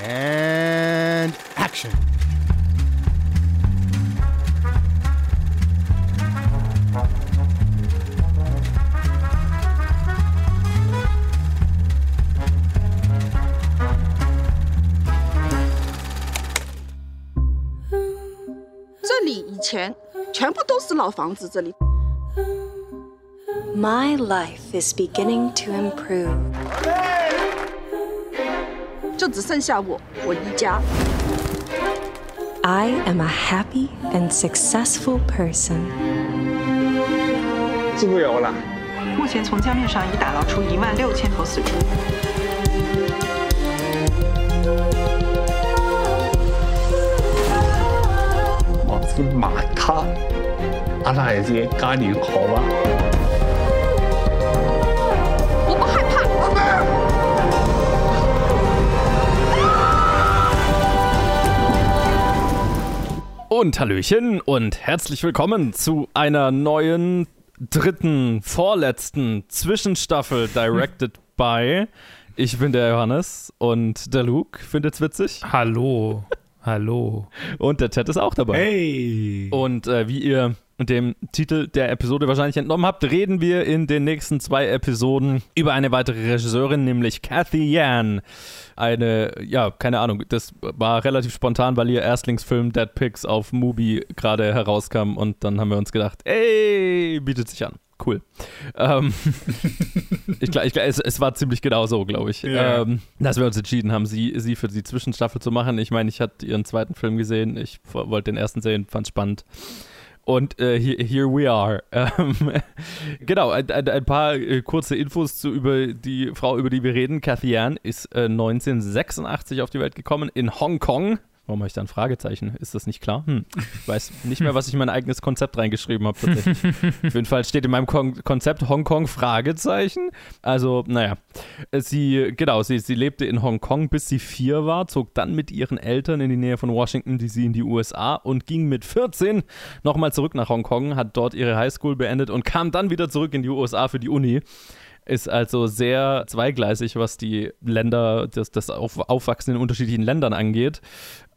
And action. My life is beginning to improve. 就只剩下我，我一家。I am a happy and successful person. 自由了。目前从江面上已打捞出一万六千头死猪。我是马卡，阿拉也是嘉年好啊。Und Hallöchen und herzlich willkommen zu einer neuen, dritten, vorletzten Zwischenstaffel Directed by. Ich bin der Johannes und der Luke findet's witzig. Hallo. Hallo. Und der Ted ist auch dabei. Hey. Und äh, wie ihr dem Titel der Episode wahrscheinlich entnommen habt, reden wir in den nächsten zwei Episoden über eine weitere Regisseurin, nämlich Kathy Yan. Eine, ja, keine Ahnung, das war relativ spontan, weil ihr Erstlingsfilm Dead Pigs auf Mubi gerade herauskam und dann haben wir uns gedacht, ey, bietet sich an. Cool. Ähm, ich glaube, es, es war ziemlich genau so, glaube ich, Ja. ähm, dass wir uns entschieden haben, sie, sie für die Zwischenstaffel zu machen. Ich meine, ich hatte ihren zweiten Film gesehen, ich wollte den ersten sehen, fand spannend. Und äh, here, here we are. Ähm, genau, ein, ein, paar äh, kurze Infos zu über die Frau, über die wir reden. Cathy Yan ist äh, 1986 auf die Welt gekommen in Hongkong. Warum habe ich da ein Fragezeichen? Ist das nicht klar? Hm. Ich weiß nicht mehr, was ich in mein eigenes Konzept reingeschrieben habe. Auf jeden Fall steht in meinem Kon Konzept Hongkong Fragezeichen. Also, naja. Sie, genau, sie, sie lebte in Hongkong, bis sie vier war, zog dann mit ihren Eltern in die Nähe von Washington DC in die USA und ging mit 14 nochmal zurück nach Hongkong, hat dort ihre Highschool beendet und kam dann wieder zurück in die USA für die Uni ist also sehr zweigleisig, was die Länder, das, das Auf, Aufwachsen in unterschiedlichen Ländern angeht.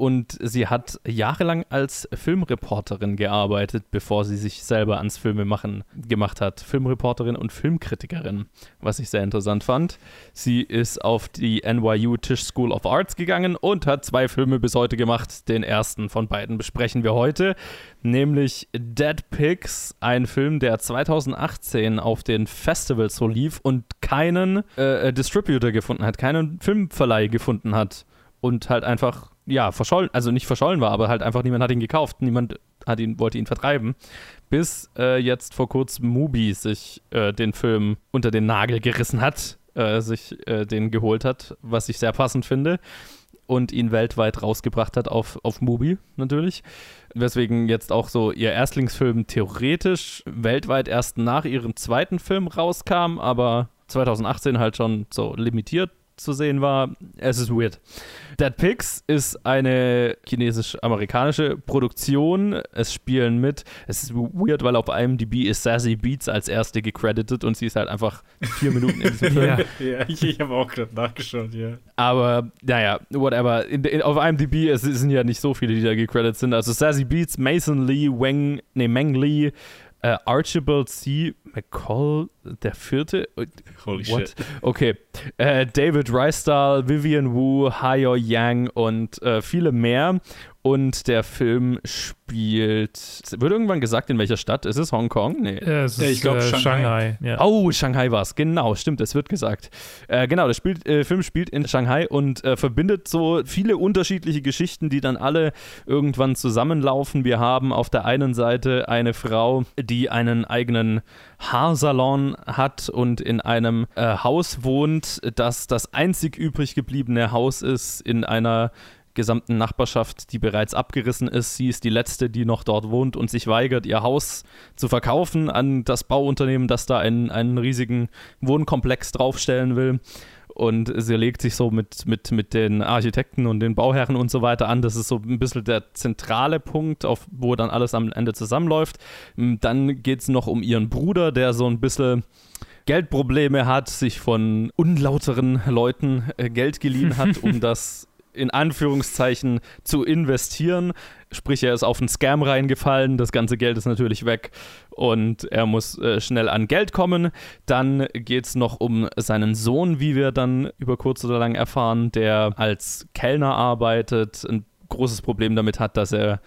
Und sie hat jahrelang als Filmreporterin gearbeitet, bevor sie sich selber ans Filmemachen gemacht hat. Filmreporterin und Filmkritikerin, was ich sehr interessant fand. Sie ist auf die NYU Tisch School of Arts gegangen und hat zwei Filme bis heute gemacht. Den ersten von beiden besprechen wir heute, nämlich Dead Pigs, ein Film, der 2018 auf den Festivals so lief und keinen äh, Distributor gefunden hat, keinen Filmverleih gefunden hat und halt einfach, ja, verschollen, also nicht verschollen war, aber halt einfach niemand hat ihn gekauft, niemand hat ihn, wollte ihn vertreiben, bis äh, jetzt vor kurzem Mubi sich äh, den Film unter den Nagel gerissen hat, äh, sich äh, den geholt hat, was ich sehr passend finde und ihn weltweit rausgebracht hat auf, auf Mubi natürlich. Weswegen jetzt auch so ihr Erstlingsfilm theoretisch weltweit erst nach ihrem zweiten Film rauskam, aber 2018 halt schon so limitiert zu sehen war. Es ist weird. Dead Pigs ist eine chinesisch-amerikanische Produktion. Es spielen mit. Es ist weird, weil auf IMDb ist Sassy Beats als erste gecredited und sie ist halt einfach vier Minuten in diesem Film. Ja, ja ich, ich habe auch gerade nachgeschaut, ja. Aber naja, whatever. In, in, auf IMDb es sind ja nicht so viele, die da gecredited sind. Also Sassy Beats, Mason Lee, Wang, nee, Meng Lee, äh, Archibald C. McCall, der vierte. Holy What? shit. Okay. Äh, David Rystal, Vivian Wu, Hayo Yang und äh, viele mehr. Und der Film spielt. Wird irgendwann gesagt, in welcher Stadt? Ist es Hongkong? Nee. Ja, es ist ich glaub, äh, Shanghai. Shanghai. Ja. Oh, Shanghai war es. Genau, stimmt, es wird gesagt. Äh, genau, der spielt, äh, Film spielt in Shanghai und äh, verbindet so viele unterschiedliche Geschichten, die dann alle irgendwann zusammenlaufen. Wir haben auf der einen Seite eine Frau, die einen eigenen Haarsalon hat und in einem äh, Haus wohnt, das das einzig übrig gebliebene Haus ist in einer gesamten Nachbarschaft, die bereits abgerissen ist. Sie ist die letzte, die noch dort wohnt und sich weigert, ihr Haus zu verkaufen an das Bauunternehmen, das da einen, einen riesigen Wohnkomplex draufstellen will. Und sie legt sich so mit, mit, mit den Architekten und den Bauherren und so weiter an. Das ist so ein bisschen der zentrale Punkt, auf wo dann alles am Ende zusammenläuft. Dann geht es noch um ihren Bruder, der so ein bisschen Geldprobleme hat, sich von unlauteren Leuten äh, Geld geliehen hat, um das in Anführungszeichen zu investieren. Sprich, er ist auf einen Scam reingefallen, das ganze Geld ist natürlich weg und er muss äh, schnell an Geld kommen. Dann geht es noch um seinen Sohn, wie wir dann über kurz oder lang erfahren, der als Kellner arbeitet, ein großes Problem damit hat, dass er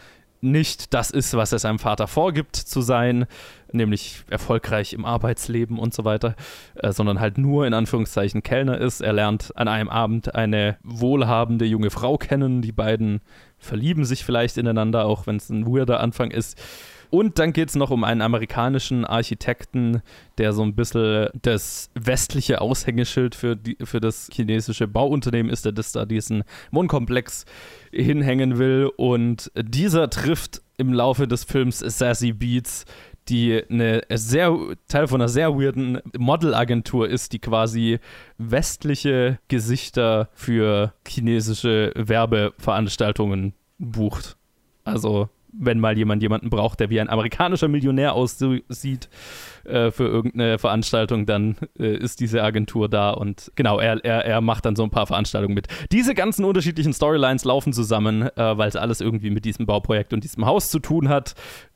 nicht das ist, was er seinem Vater vorgibt zu sein, nämlich erfolgreich im Arbeitsleben und so weiter, äh, sondern halt nur in Anführungszeichen Kellner ist. Er lernt an einem Abend eine wohlhabende junge Frau kennen. Die beiden verlieben sich vielleicht ineinander, auch wenn es ein weirder Anfang ist. Und dann geht es noch um einen amerikanischen Architekten, der so ein bisschen das westliche Aushängeschild für, die, für das chinesische Bauunternehmen ist, der das da diesen Wohnkomplex hinhängen will. Und dieser trifft im Laufe des Films Sassy Beats, die eine sehr Teil von einer sehr weirden Modelagentur ist, die quasi westliche Gesichter für chinesische Werbeveranstaltungen bucht. Also wenn mal jemand jemanden braucht, der wie ein amerikanischer Millionär aussieht äh, für irgendeine Veranstaltung, dann äh, ist diese Agentur da und genau, er, er, er macht dann so ein paar Veranstaltungen mit. Diese ganzen unterschiedlichen Storylines laufen zusammen, äh, weil es alles irgendwie mit diesem Bauprojekt und diesem Haus zu tun hat.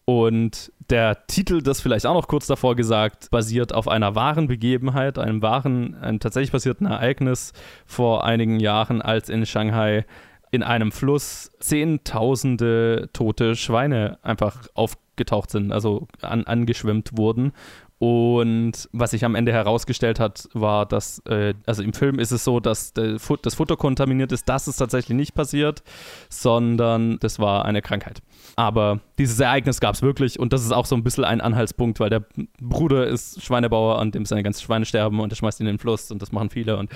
Und der Titel, das vielleicht auch noch kurz davor gesagt, basiert auf einer wahren Begebenheit, einem wahren, einem tatsächlich passierten Ereignis vor einigen Jahren, als in Shanghai in einem Fluss zehntausende tote Schweine einfach aufgetaucht sind, also an, angeschwemmt wurden. Und was sich am Ende herausgestellt hat, war, dass, äh, also im Film ist es so, dass Fut das Futter kontaminiert ist. Das ist tatsächlich nicht passiert, sondern das war eine Krankheit. Aber dieses Ereignis gab es wirklich und das ist auch so ein bisschen ein Anhaltspunkt, weil der Bruder ist Schweinebauer und dem seine ganzen Schweine sterben und er schmeißt ihn in den Fluss und das machen viele und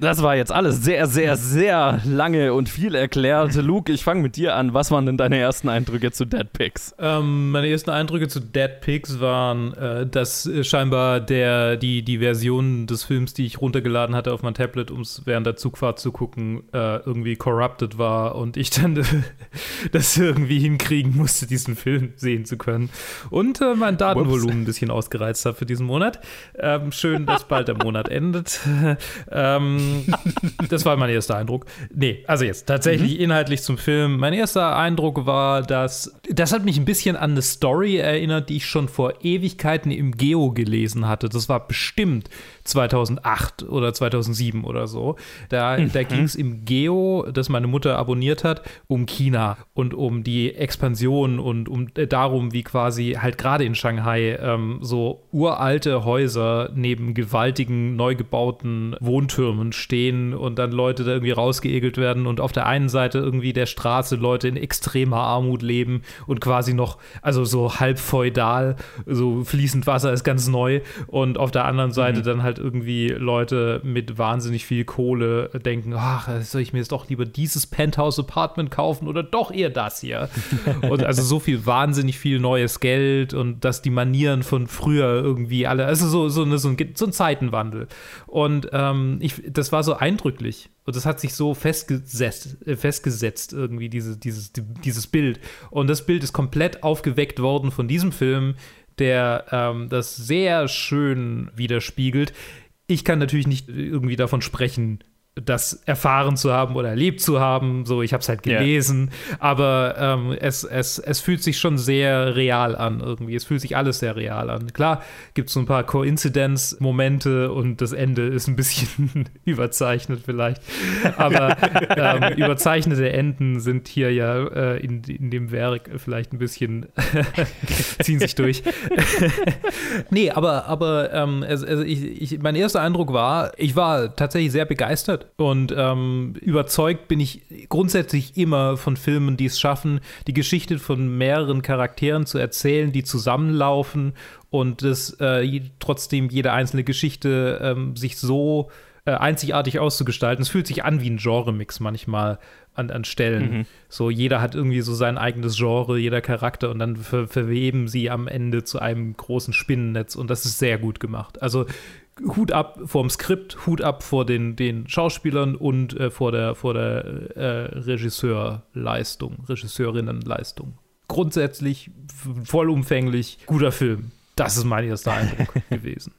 das war jetzt alles sehr, sehr, sehr lange und viel erklärt. Luke, ich fange mit dir an. Was waren denn deine ersten Eindrücke zu Dead Pigs? Ähm, meine ersten Eindrücke zu Dead Pigs waren, äh, dass äh, scheinbar der, die, die Version des Films, die ich runtergeladen hatte auf mein Tablet, um es während der Zugfahrt zu gucken, äh, irgendwie corrupted war und ich dann das irgendwie hinkriegen musste, diesen Film sehen zu können. Und äh, mein Datenvolumen ein bisschen ausgereizt habe für diesen Monat. Ähm, schön, dass bald der Monat endet. ähm, das war mein erster Eindruck. Nee, also jetzt tatsächlich mhm. inhaltlich zum Film. Mein erster Eindruck war, dass das hat mich ein bisschen an eine Story erinnert, die ich schon vor Ewigkeiten im Geo gelesen hatte. Das war bestimmt 2008 oder 2007 oder so. Da, mhm. da ging es im Geo, das meine Mutter abonniert hat, um China und um die Expansion und um äh, darum, wie quasi halt gerade in Shanghai ähm, so uralte Häuser neben gewaltigen, neu gebauten Wohntürmen stehen und dann Leute da irgendwie rausgeegelt werden und auf der einen Seite irgendwie der Straße Leute in extremer Armut leben und quasi noch, also so halb feudal, so fließend Wasser ist ganz neu und auf der anderen Seite mhm. dann halt irgendwie Leute mit wahnsinnig viel Kohle denken, ach, soll ich mir jetzt doch lieber dieses Penthouse-Apartment kaufen oder doch eher das hier? und also so viel wahnsinnig viel neues Geld und dass die Manieren von früher irgendwie alle, also so, so, eine, so, ein, so ein Zeitenwandel. Und ähm, ich, das war so eindrücklich. Und das hat sich so festgesetzt, äh, festgesetzt irgendwie, diese, dieses, dieses Bild. Und das Bild ist komplett aufgeweckt worden von diesem Film, der ähm, das sehr schön widerspiegelt. Ich kann natürlich nicht irgendwie davon sprechen, das erfahren zu haben oder erlebt zu haben. So, ich habe es halt gelesen, ja. aber ähm, es, es, es fühlt sich schon sehr real an irgendwie. Es fühlt sich alles sehr real an. Klar gibt es so ein paar Coincidence-Momente und das Ende ist ein bisschen überzeichnet vielleicht, aber ähm, überzeichnete Enden sind hier ja äh, in, in dem Werk vielleicht ein bisschen ziehen sich durch. nee, aber, aber ähm, also ich, ich, mein erster Eindruck war, ich war tatsächlich sehr begeistert und ähm, überzeugt bin ich grundsätzlich immer von Filmen, die es schaffen, die Geschichte von mehreren Charakteren zu erzählen, die zusammenlaufen und dass äh, trotzdem jede einzelne Geschichte ähm, sich so äh, einzigartig auszugestalten. Es fühlt sich an wie ein Genre-Mix manchmal an, an Stellen. Mhm. So, jeder hat irgendwie so sein eigenes Genre, jeder Charakter und dann ver verweben sie am Ende zu einem großen Spinnennetz und das ist sehr gut gemacht. Also Hut ab vor dem Skript, Hut ab vor den, den Schauspielern und äh, vor der, vor der äh, Regisseurleistung, Regisseurinnenleistung. Grundsätzlich vollumfänglich guter Film. Das ist mein erster Eindruck gewesen.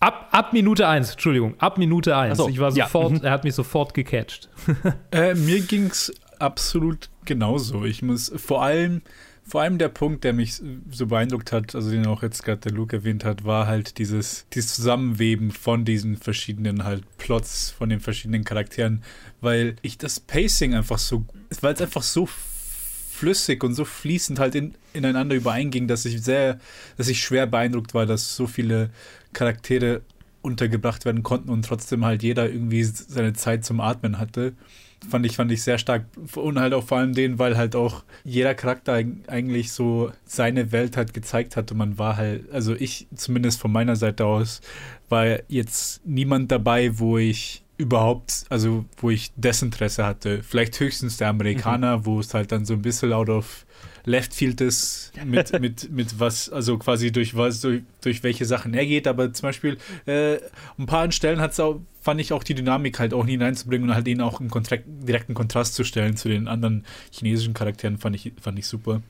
Ab, ab Minute 1, Entschuldigung, ab Minute 1. so, ich war ja. sofort, Mhm. er hat mich sofort gecatcht. Äh, mir ging es absolut genauso. Ich muss vor allem, vor allem der Punkt, der mich so beeindruckt hat, also den auch jetzt gerade der Luke erwähnt hat, war halt dieses, dieses Zusammenweben von diesen verschiedenen halt Plots, von den verschiedenen Charakteren, weil ich das Pacing einfach so, weil es einfach so flüssig und so fließend halt in, ineinander übereinging, dass ich sehr, dass ich schwer beeindruckt war, dass so viele Charaktere untergebracht werden konnten und trotzdem halt jeder irgendwie seine Zeit zum Atmen hatte. Fand ich, fand ich sehr stark. Und halt auch vor allem den, weil halt auch jeder Charakter eig- eigentlich so seine Welt halt gezeigt hat und man war halt, also ich zumindest von meiner Seite aus, war jetzt niemand dabei, wo ich überhaupt, also wo ich Desinteresse hatte. Vielleicht höchstens der Amerikaner, wo es halt dann so ein bisschen out of left ist, mit, mit, mit was, also quasi durch was, durch, durch welche Sachen er geht, aber zum Beispiel äh, ein paar Stellen hat es auch, fand ich auch die Dynamik halt auch hineinzubringen und halt ihn auch im Kontrakt, direkten Kontrast zu stellen zu den anderen chinesischen Charakteren, fand ich, fand ich super.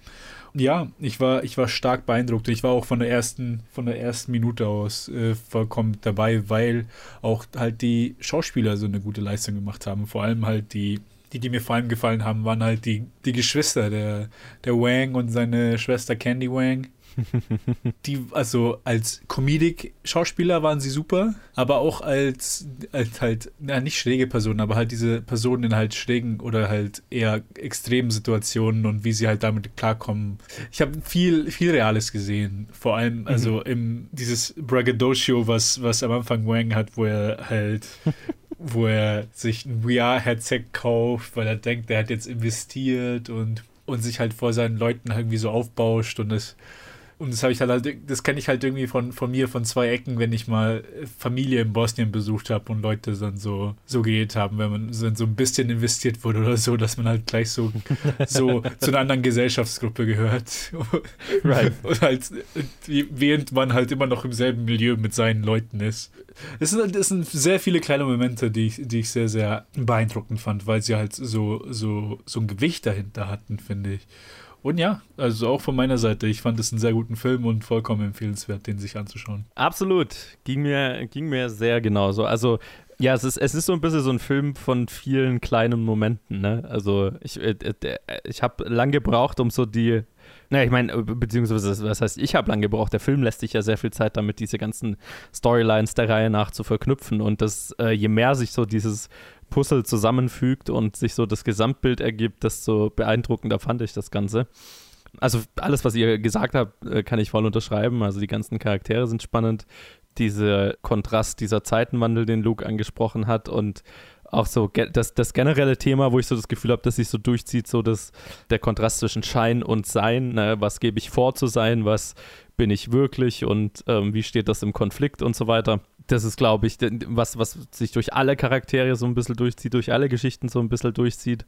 Und ja, ich war, ich war stark beeindruckt. Ich war auch von der ersten, von der ersten Minute aus äh, vollkommen dabei, weil auch halt die Schauspieler so eine gute Leistung gemacht haben. Vor allem halt die, die, die mir vor allem gefallen haben, waren halt die, die Geschwister, der, der Wang und seine Schwester Candy Wang. Die, also als Comedic-Schauspieler waren sie super, aber auch als, als halt, na, nicht schräge Personen, aber halt diese Personen in halt schrägen oder halt eher extremen Situationen und wie sie halt damit klarkommen. Ich habe viel, viel Reales gesehen. Vor allem, also im, dieses Braggadocio, was, was am Anfang Wang hat, wo er halt wo er sich ein VR-Headset kauft, weil er denkt, er hat jetzt investiert und, und sich halt vor seinen Leuten irgendwie so aufbauscht und das und das habe ich halt, das kenne ich halt irgendwie von, von mir von zwei Ecken, wenn ich mal Familie in Bosnien besucht habe und Leute dann so, so geredet haben, wenn man so ein bisschen investiert wurde oder so, dass man halt gleich so, so zu einer anderen Gesellschaftsgruppe gehört. Right. Und halt, während man halt immer noch im selben Milieu mit seinen Leuten ist. Es sind, es sind sehr viele kleine Momente, die ich, die ich sehr, sehr beeindruckend fand, weil sie halt so, so, so ein Gewicht dahinter hatten, finde ich. Und ja, also auch von meiner Seite, ich fand es einen sehr guten Film und vollkommen empfehlenswert, den sich anzuschauen. Absolut. Ging mir, ging mir sehr genauso. Also, ja, es ist, es ist so ein bisschen so ein Film von vielen kleinen Momenten, ne? Also, ich, äh, äh, ich habe lang gebraucht, um so die. Na, ich meine, beziehungsweise, was heißt, ich habe lang gebraucht. Der Film lässt sich ja sehr viel Zeit damit, diese ganzen Storylines der Reihe nach zu verknüpfen. Und das, äh, je mehr sich so dieses Puzzle zusammenfügt und sich so das Gesamtbild ergibt, desto beeindruckender fand ich das Ganze. Also alles, was ihr gesagt habt, äh, kann ich voll unterschreiben. Also die ganzen Charaktere sind spannend. Dieser Kontrast, dieser Zeitenwandel, den Luke angesprochen hat und auch so das, das generelle Thema, wo ich so das Gefühl habe, dass sich so durchzieht, so dass der Kontrast zwischen Schein und Sein, ne, was gebe ich vor zu sein, was bin ich wirklich und ähm, wie steht das im Konflikt und so weiter. Das ist, glaube ich, was, was sich durch alle Charaktere so ein bisschen durchzieht, durch alle Geschichten so ein bisschen durchzieht.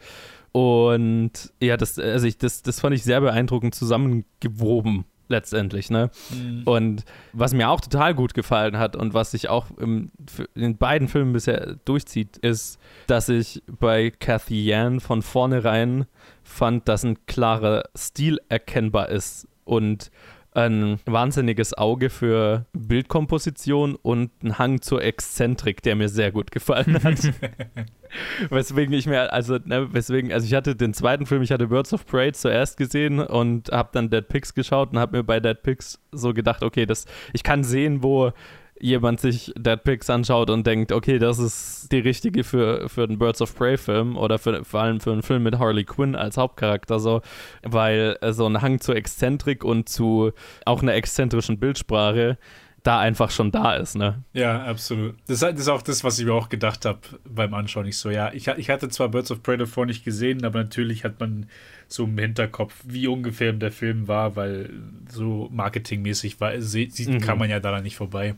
Und ja, das, also ich, das, das fand ich sehr beeindruckend zusammengewoben letztendlich, ne? Mhm. Und was mir auch total gut gefallen hat und was sich auch im, in beiden Filmen bisher durchzieht, ist, dass ich bei Cathy Yan von vornherein fand, dass ein klarer Stil erkennbar ist und ein wahnsinniges Auge für Bildkomposition und einen Hang zur Exzentrik, der mir sehr gut gefallen hat. weswegen ich mir, also, ne, weswegen, also ich hatte den zweiten Film, ich hatte Birds of Prey zuerst gesehen und habe dann Dead Pigs geschaut und habe mir bei Dead Pigs so gedacht, okay, das, ich kann sehen, wo jemand sich Dead Pigs anschaut und denkt, okay, das ist die richtige für, für den Birds of Prey Film oder für, vor allem für einen Film mit Harley Quinn als Hauptcharakter so, weil äh, so ein Hang zur Exzentrik und zu auch einer exzentrischen Bildsprache da einfach schon da ist, ne? Ja, absolut. Das ist auch das, was ich mir auch gedacht habe beim Anschauen. Ich so, ja, ich, ich hatte zwar Birds of Prey davor nicht gesehen, aber natürlich hat man so im Hinterkopf, wie ungefähr der Film war, weil so marketingmäßig war, sieht, mhm. kann man ja daran nicht vorbei.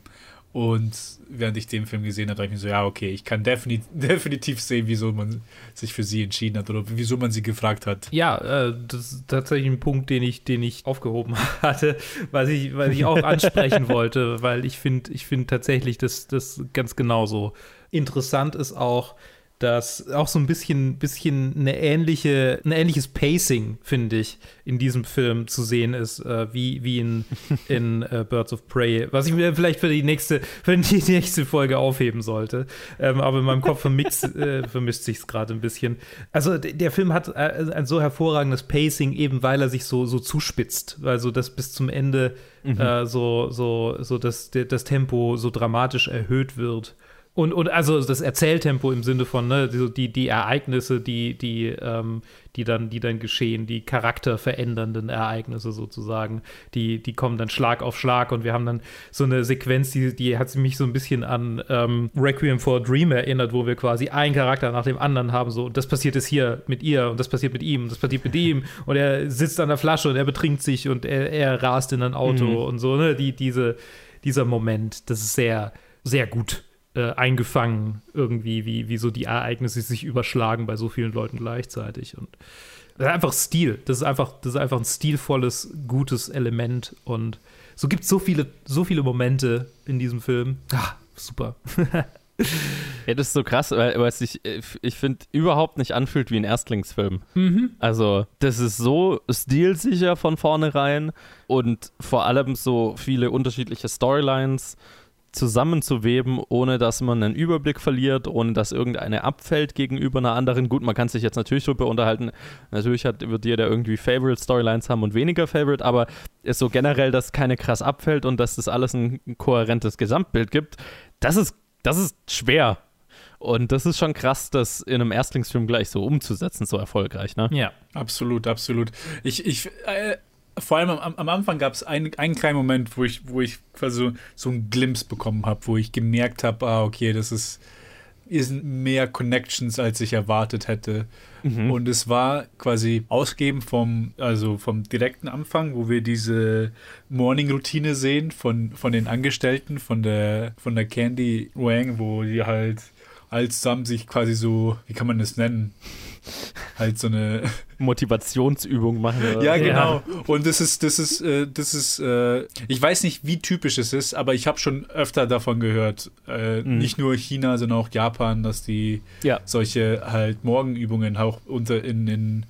Und während ich den Film gesehen habe, dachte ich mir so, ja, okay, ich kann definitiv, definitiv sehen, wieso man sich für sie entschieden hat oder wieso man sie gefragt hat. Ja, äh, das ist tatsächlich ein Punkt, den ich, den ich aufgehoben hatte, was ich, was ich auch ansprechen wollte, weil ich finde, ich finde tatsächlich, dass das ganz genauso interessant ist auch, dass auch so ein bisschen, bisschen eine ähnliche, ein ähnliches Pacing, finde ich, in diesem Film zu sehen ist, äh, wie, wie in, in äh, Birds of Prey. Was ich mir vielleicht für die nächste, für die nächste Folge aufheben sollte. Ähm, aber in meinem Kopf vermischt, äh, vermischt sich es gerade ein bisschen. Also der Film hat äh, ein so hervorragendes Pacing, eben weil er sich so, so zuspitzt. Also das bis zum Ende mhm. Äh, so, so, so das, das Tempo so dramatisch erhöht wird. Und, und also das Erzähltempo im Sinne von, ne, die, die Ereignisse, die, die, ähm, die, dann, die dann geschehen, die charakterverändernden Ereignisse sozusagen, die, die kommen dann Schlag auf Schlag. Und wir haben dann so eine Sequenz, die, die hat mich so ein bisschen an ähm, Requiem for a Dream erinnert, wo wir quasi einen Charakter nach dem anderen haben, so, und das passiert jetzt hier mit ihr und das passiert mit ihm und das passiert mit ihm. Und er sitzt an der Flasche und er betrinkt sich und er, er rast in ein Auto mhm. und so, ne, die, diese, dieser Moment, das ist sehr, sehr gut äh, eingefangen, irgendwie, wie, wie so die Ereignisse sich überschlagen bei so vielen Leuten gleichzeitig. Und das ist einfach Stil. Das ist einfach, das ist einfach ein stilvolles, gutes Element. Und so gibt es so viele, so viele Momente in diesem Film. Ah, super. Ja, das ist so krass, weil, weil es sich, ich finde, überhaupt nicht anfühlt wie ein Erstlingsfilm. Mhm. Also, das ist so stilsicher von vornherein und vor allem so viele unterschiedliche Storylines zusammenzuweben, ohne dass man einen Überblick verliert, ohne dass irgendeine abfällt gegenüber einer anderen. Gut, man kann sich jetzt natürlich darüber unterhalten. Natürlich hat, wird jeder irgendwie Favorite Storylines haben und weniger Favorite, aber ist so generell, dass keine krass abfällt und dass das alles ein kohärentes Gesamtbild gibt. Das ist, das ist schwer. Und das ist schon krass, das in einem Erstlingsfilm gleich so umzusetzen, so erfolgreich, ne? Ja. Absolut, absolut. Ich, ich, äh, vor allem am, am Anfang gab es einen, einen kleinen Moment, wo ich, wo ich quasi so, so einen Glimpse bekommen habe, wo ich gemerkt habe, ah, okay, das ist, sind mehr Connections, als ich erwartet hätte. Mhm. Und es war quasi ausgeben vom, also vom direkten Anfang, wo wir diese Morning-Routine sehen von, von den Angestellten, von der, von der Candy Wang, wo die halt als zusammen sich quasi so, wie kann man das nennen? halt so eine Motivationsübung machen. Oder? Ja, genau. Und das ist, das ist, äh, das ist, äh, ich weiß nicht, wie typisch es ist, aber ich habe schon öfter davon gehört, äh, mhm. nicht nur China, sondern auch Japan, dass die ja. solche halt Morgenübungen auch unter in, in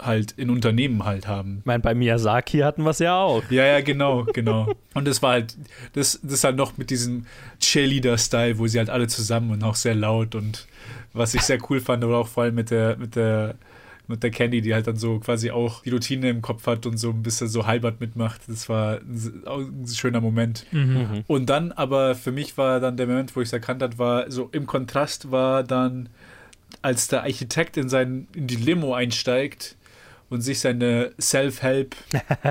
halt in Unternehmen halt haben. Ich meine, bei Miyazaki hatten wir es ja auch. Ja, ja, genau, genau. Und das war halt, das, das halt noch mit diesem Cheerleader-Style, wo sie halt alle zusammen und auch sehr laut und was ich sehr cool fand, oder auch vor allem mit der, mit der, mit der Candy, die halt dann so quasi auch die Routine im Kopf hat und so ein bisschen so halbert mitmacht. Das war ein, ein schöner Moment. Mhm. mhm. Und dann aber für mich war dann der Moment, wo ich es erkannt habe, war so im Kontrast war dann, als der Architekt in, sein, in die Limo einsteigt und sich seine Self-Help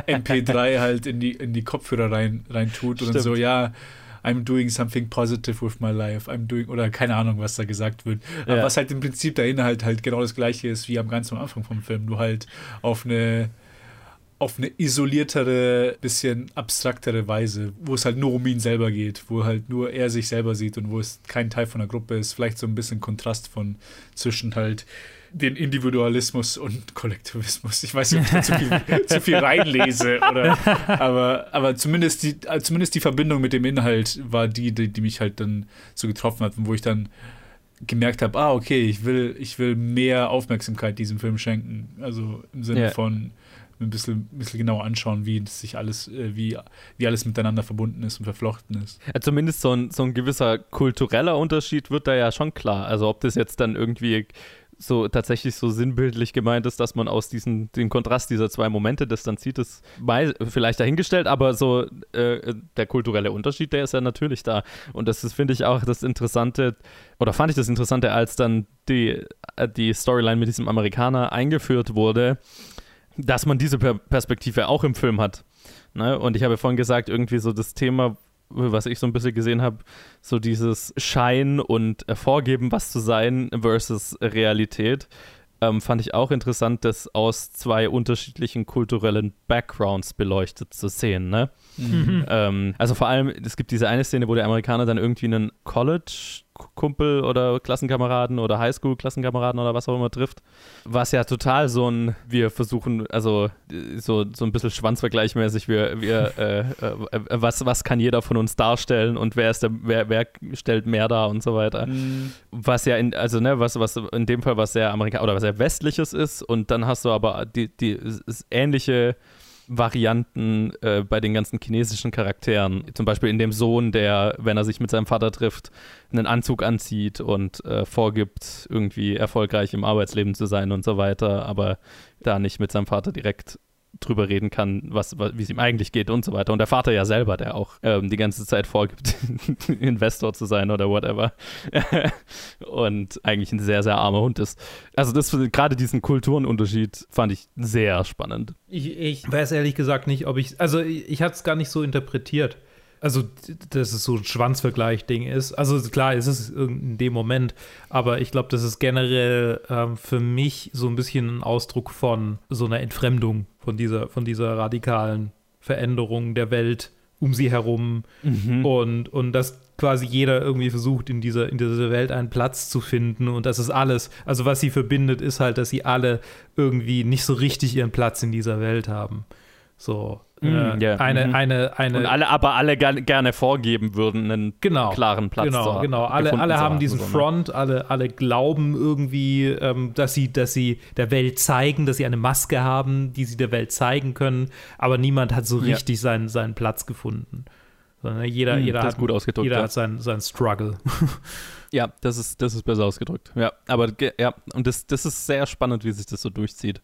MP3 halt in die, in die Kopfhörer rein, rein tut und so, ja, I'm doing something positive with my life, I'm doing, oder keine Ahnung, was da gesagt wird. Aber was halt im Prinzip der Inhalt halt genau das gleiche ist wie am ganz am Anfang vom Film. Du halt auf eine auf eine isoliertere, bisschen abstraktere Weise, wo es halt nur um ihn selber geht, wo halt nur er sich selber sieht und wo es kein Teil von der Gruppe ist. Vielleicht so ein bisschen Kontrast von zwischen halt den Individualismus und Kollektivismus. Ich weiß nicht, ob ich da zu viel, zu viel reinlese, oder, aber, aber zumindest, die, zumindest die Verbindung mit dem Inhalt war die, die, die mich halt dann so getroffen hat und wo ich dann gemerkt habe, ah, okay, ich will, ich will mehr Aufmerksamkeit diesem Film schenken. Also im Sinne ja. von ein bisschen, ein bisschen genau anschauen, wie sich alles, äh, wie, wie alles miteinander verbunden ist und verflochten ist. Ja, zumindest so ein, so ein gewisser kultureller Unterschied wird da ja schon klar. Also ob das jetzt dann irgendwie so tatsächlich so sinnbildlich gemeint ist, dass man aus diesen, den Kontrast dieser zwei Momente distanziert ist, vielleicht dahingestellt, aber so äh, der kulturelle Unterschied, der ist ja natürlich da. Und das finde ich, auch das Interessante, oder fand ich das Interessante, als dann die, äh, die Storyline mit diesem Amerikaner eingeführt wurde, dass man diese Perspektive auch im Film hat. Ne? Und ich habe vorhin gesagt, irgendwie so das Thema, was ich so ein bisschen gesehen habe, so dieses Schein und äh, Vorgeben, was zu sein versus Realität, ähm, fand ich auch interessant, das aus zwei unterschiedlichen kulturellen Backgrounds beleuchtet zu sehen. Ne? Mhm. Ähm, also vor allem, es gibt diese eine Szene, wo der Amerikaner dann irgendwie einen College Kumpel oder Klassenkameraden oder Highschool-Klassenkameraden oder was auch immer trifft. Was ja total so ein, wir versuchen, also so, so ein bisschen schwanzvergleichmäßig, wir, wir äh, äh, was, was kann jeder von uns darstellen und wer ist der, wer, wer stellt mehr dar und so weiter. Mhm. Was ja in, also ne, was, was in dem Fall was sehr Amerika oder was sehr Westliches ist und dann hast du aber die, die ähnliche Varianten äh, bei den ganzen chinesischen Charakteren. Zum Beispiel in dem Sohn, der, wenn er sich mit seinem Vater trifft, einen Anzug anzieht und äh, vorgibt, irgendwie erfolgreich im Arbeitsleben zu sein und so weiter, aber da nicht mit seinem Vater direkt drüber reden kann, was, was wie es ihm eigentlich geht und so weiter. Und der Vater ja selber, der auch ähm, die ganze Zeit vorgibt, Investor zu sein oder whatever. und eigentlich ein sehr, sehr armer Hund ist. Also das gerade diesen Kulturenunterschied fand ich sehr spannend. Ich, ich weiß ehrlich gesagt nicht, ob ich, also ich, ich hatte es gar nicht so interpretiert. Also, dass es so ein Schwanzvergleich-Ding ist. Also, klar, es ist in dem Moment, aber ich glaube, das ist generell ähm, für mich so ein bisschen ein Ausdruck von so einer Entfremdung von dieser, von dieser radikalen Veränderung der Welt um sie herum Mhm. und, und dass quasi jeder irgendwie versucht, in dieser, in dieser Welt einen Platz zu finden und das ist alles. Also, was sie verbindet, ist halt, dass sie alle irgendwie nicht so richtig ihren Platz in dieser Welt haben. So, Mm, äh, ja, eine, mhm. eine, eine, Und alle, aber alle ger gerne vorgeben würden, einen genau, klaren Platz genau, zu genau. Alle, alle haben diesen so, ne? Front, alle, alle glauben irgendwie, ähm, dass sie, dass sie der Welt zeigen, dass sie eine Maske haben, die sie der Welt zeigen können, aber niemand hat so Ja. richtig seinen, seinen Platz gefunden. Sondern jeder, Hm, jeder, hat, ist gut ausgedrückt, jeder ja. hat seinen, seinen Struggle. Ja, das ist, das ist besser ausgedrückt. Ja, aber ja, und das, das ist sehr spannend, wie sich das so durchzieht.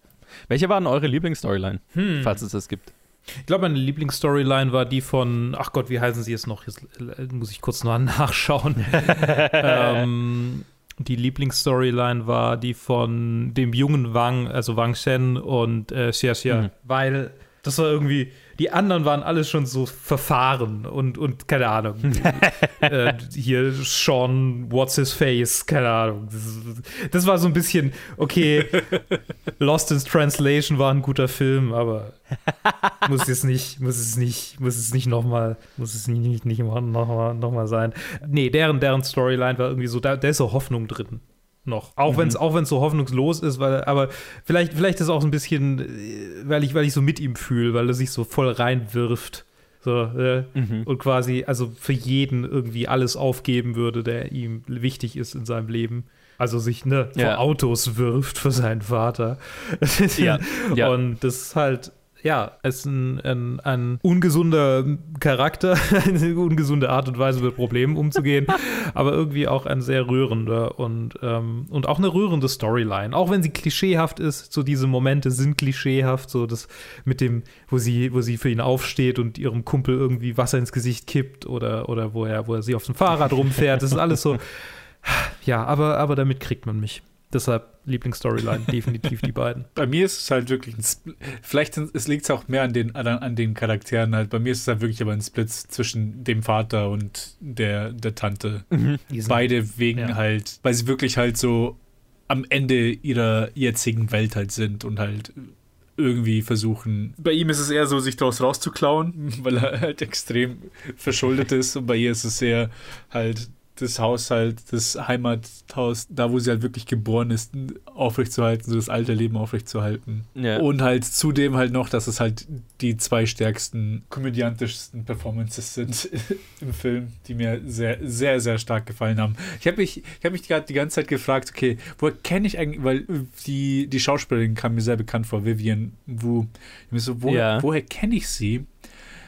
Welche waren eure Lieblingsstoryline, Hm. falls es das gibt? Ich glaube, meine Lieblingsstoryline war die von, ach Gott, wie heißen sie jetzt noch? Jetzt äh, muss ich kurz noch nachschauen. ähm, die Lieblingsstoryline war die von dem jungen Wang, also Wang Shen und äh, Xia Xia, Mhm. weil das war irgendwie, die anderen waren alle schon so verfahren und, und keine Ahnung. äh, hier Sean, what's his face, keine Ahnung. Das, das war so ein bisschen, okay, Lost in Translation war ein guter Film, aber muss es nicht, muss es nicht, muss es nicht nochmal, muss es nicht, nicht, nicht nochmal noch mal sein. Nee, deren, deren Storyline war irgendwie so, da, da ist so Hoffnung drin. Noch. Auch wenn es auch wenn's so hoffnungslos ist, weil, aber vielleicht, vielleicht ist auch so ein bisschen, äh, weil ich, weil ich so mit ihm fühle, weil er sich so voll reinwirft. So, äh, Mhm. und quasi, also für jeden irgendwie alles aufgeben würde, der ihm wichtig ist in seinem Leben. Also sich ne, vor Ja. Autos wirft für seinen Vater. Ja, ja. Und das ist halt, ja, es ist ein, ein, ein ungesunder Charakter, eine ungesunde Art und Weise mit Problemen umzugehen, aber irgendwie auch ein sehr rührender und, ähm, und auch eine rührende Storyline. Auch wenn sie klischeehaft ist, so diese Momente sind klischeehaft, so das mit dem, wo sie, wo sie für ihn aufsteht und ihrem Kumpel irgendwie Wasser ins Gesicht kippt oder, oder wo er, wo er sie auf dem Fahrrad rumfährt. Das ist alles so, ja, aber, aber damit kriegt man mich. Deshalb Lieblingsstoryline, definitiv die beiden. Bei mir ist es halt wirklich ein Spl Vielleicht sind- es liegt auch mehr an den, an, an den Charakteren halt. Bei mir ist es halt wirklich aber ein Split zwischen dem Vater und der, der Tante. Sind- Beide wegen Ja. halt, weil sie wirklich halt so am Ende ihrer jetzigen Welt halt sind und halt irgendwie versuchen. Bei ihm ist es eher so, sich daraus rauszuklauen, weil er halt extrem verschuldet ist. Und bei ihr ist es eher halt das Haushalt, das Heimathaus, da wo sie halt wirklich geboren ist, aufrechtzuerhalten, so das alte Leben aufrechtzuerhalten. Ja. Und halt zudem halt noch, dass es halt die zwei stärksten, komödiantischsten Performances sind im Film, die mir sehr, sehr, sehr stark gefallen haben. Ich habe mich, ich hab mich gerade die ganze Zeit gefragt, okay, woher kenne ich eigentlich, weil die, die Schauspielerin kam mir sehr bekannt vor, Vivian Wu. Ich mir so, woher, Ja. woher kenne ich sie?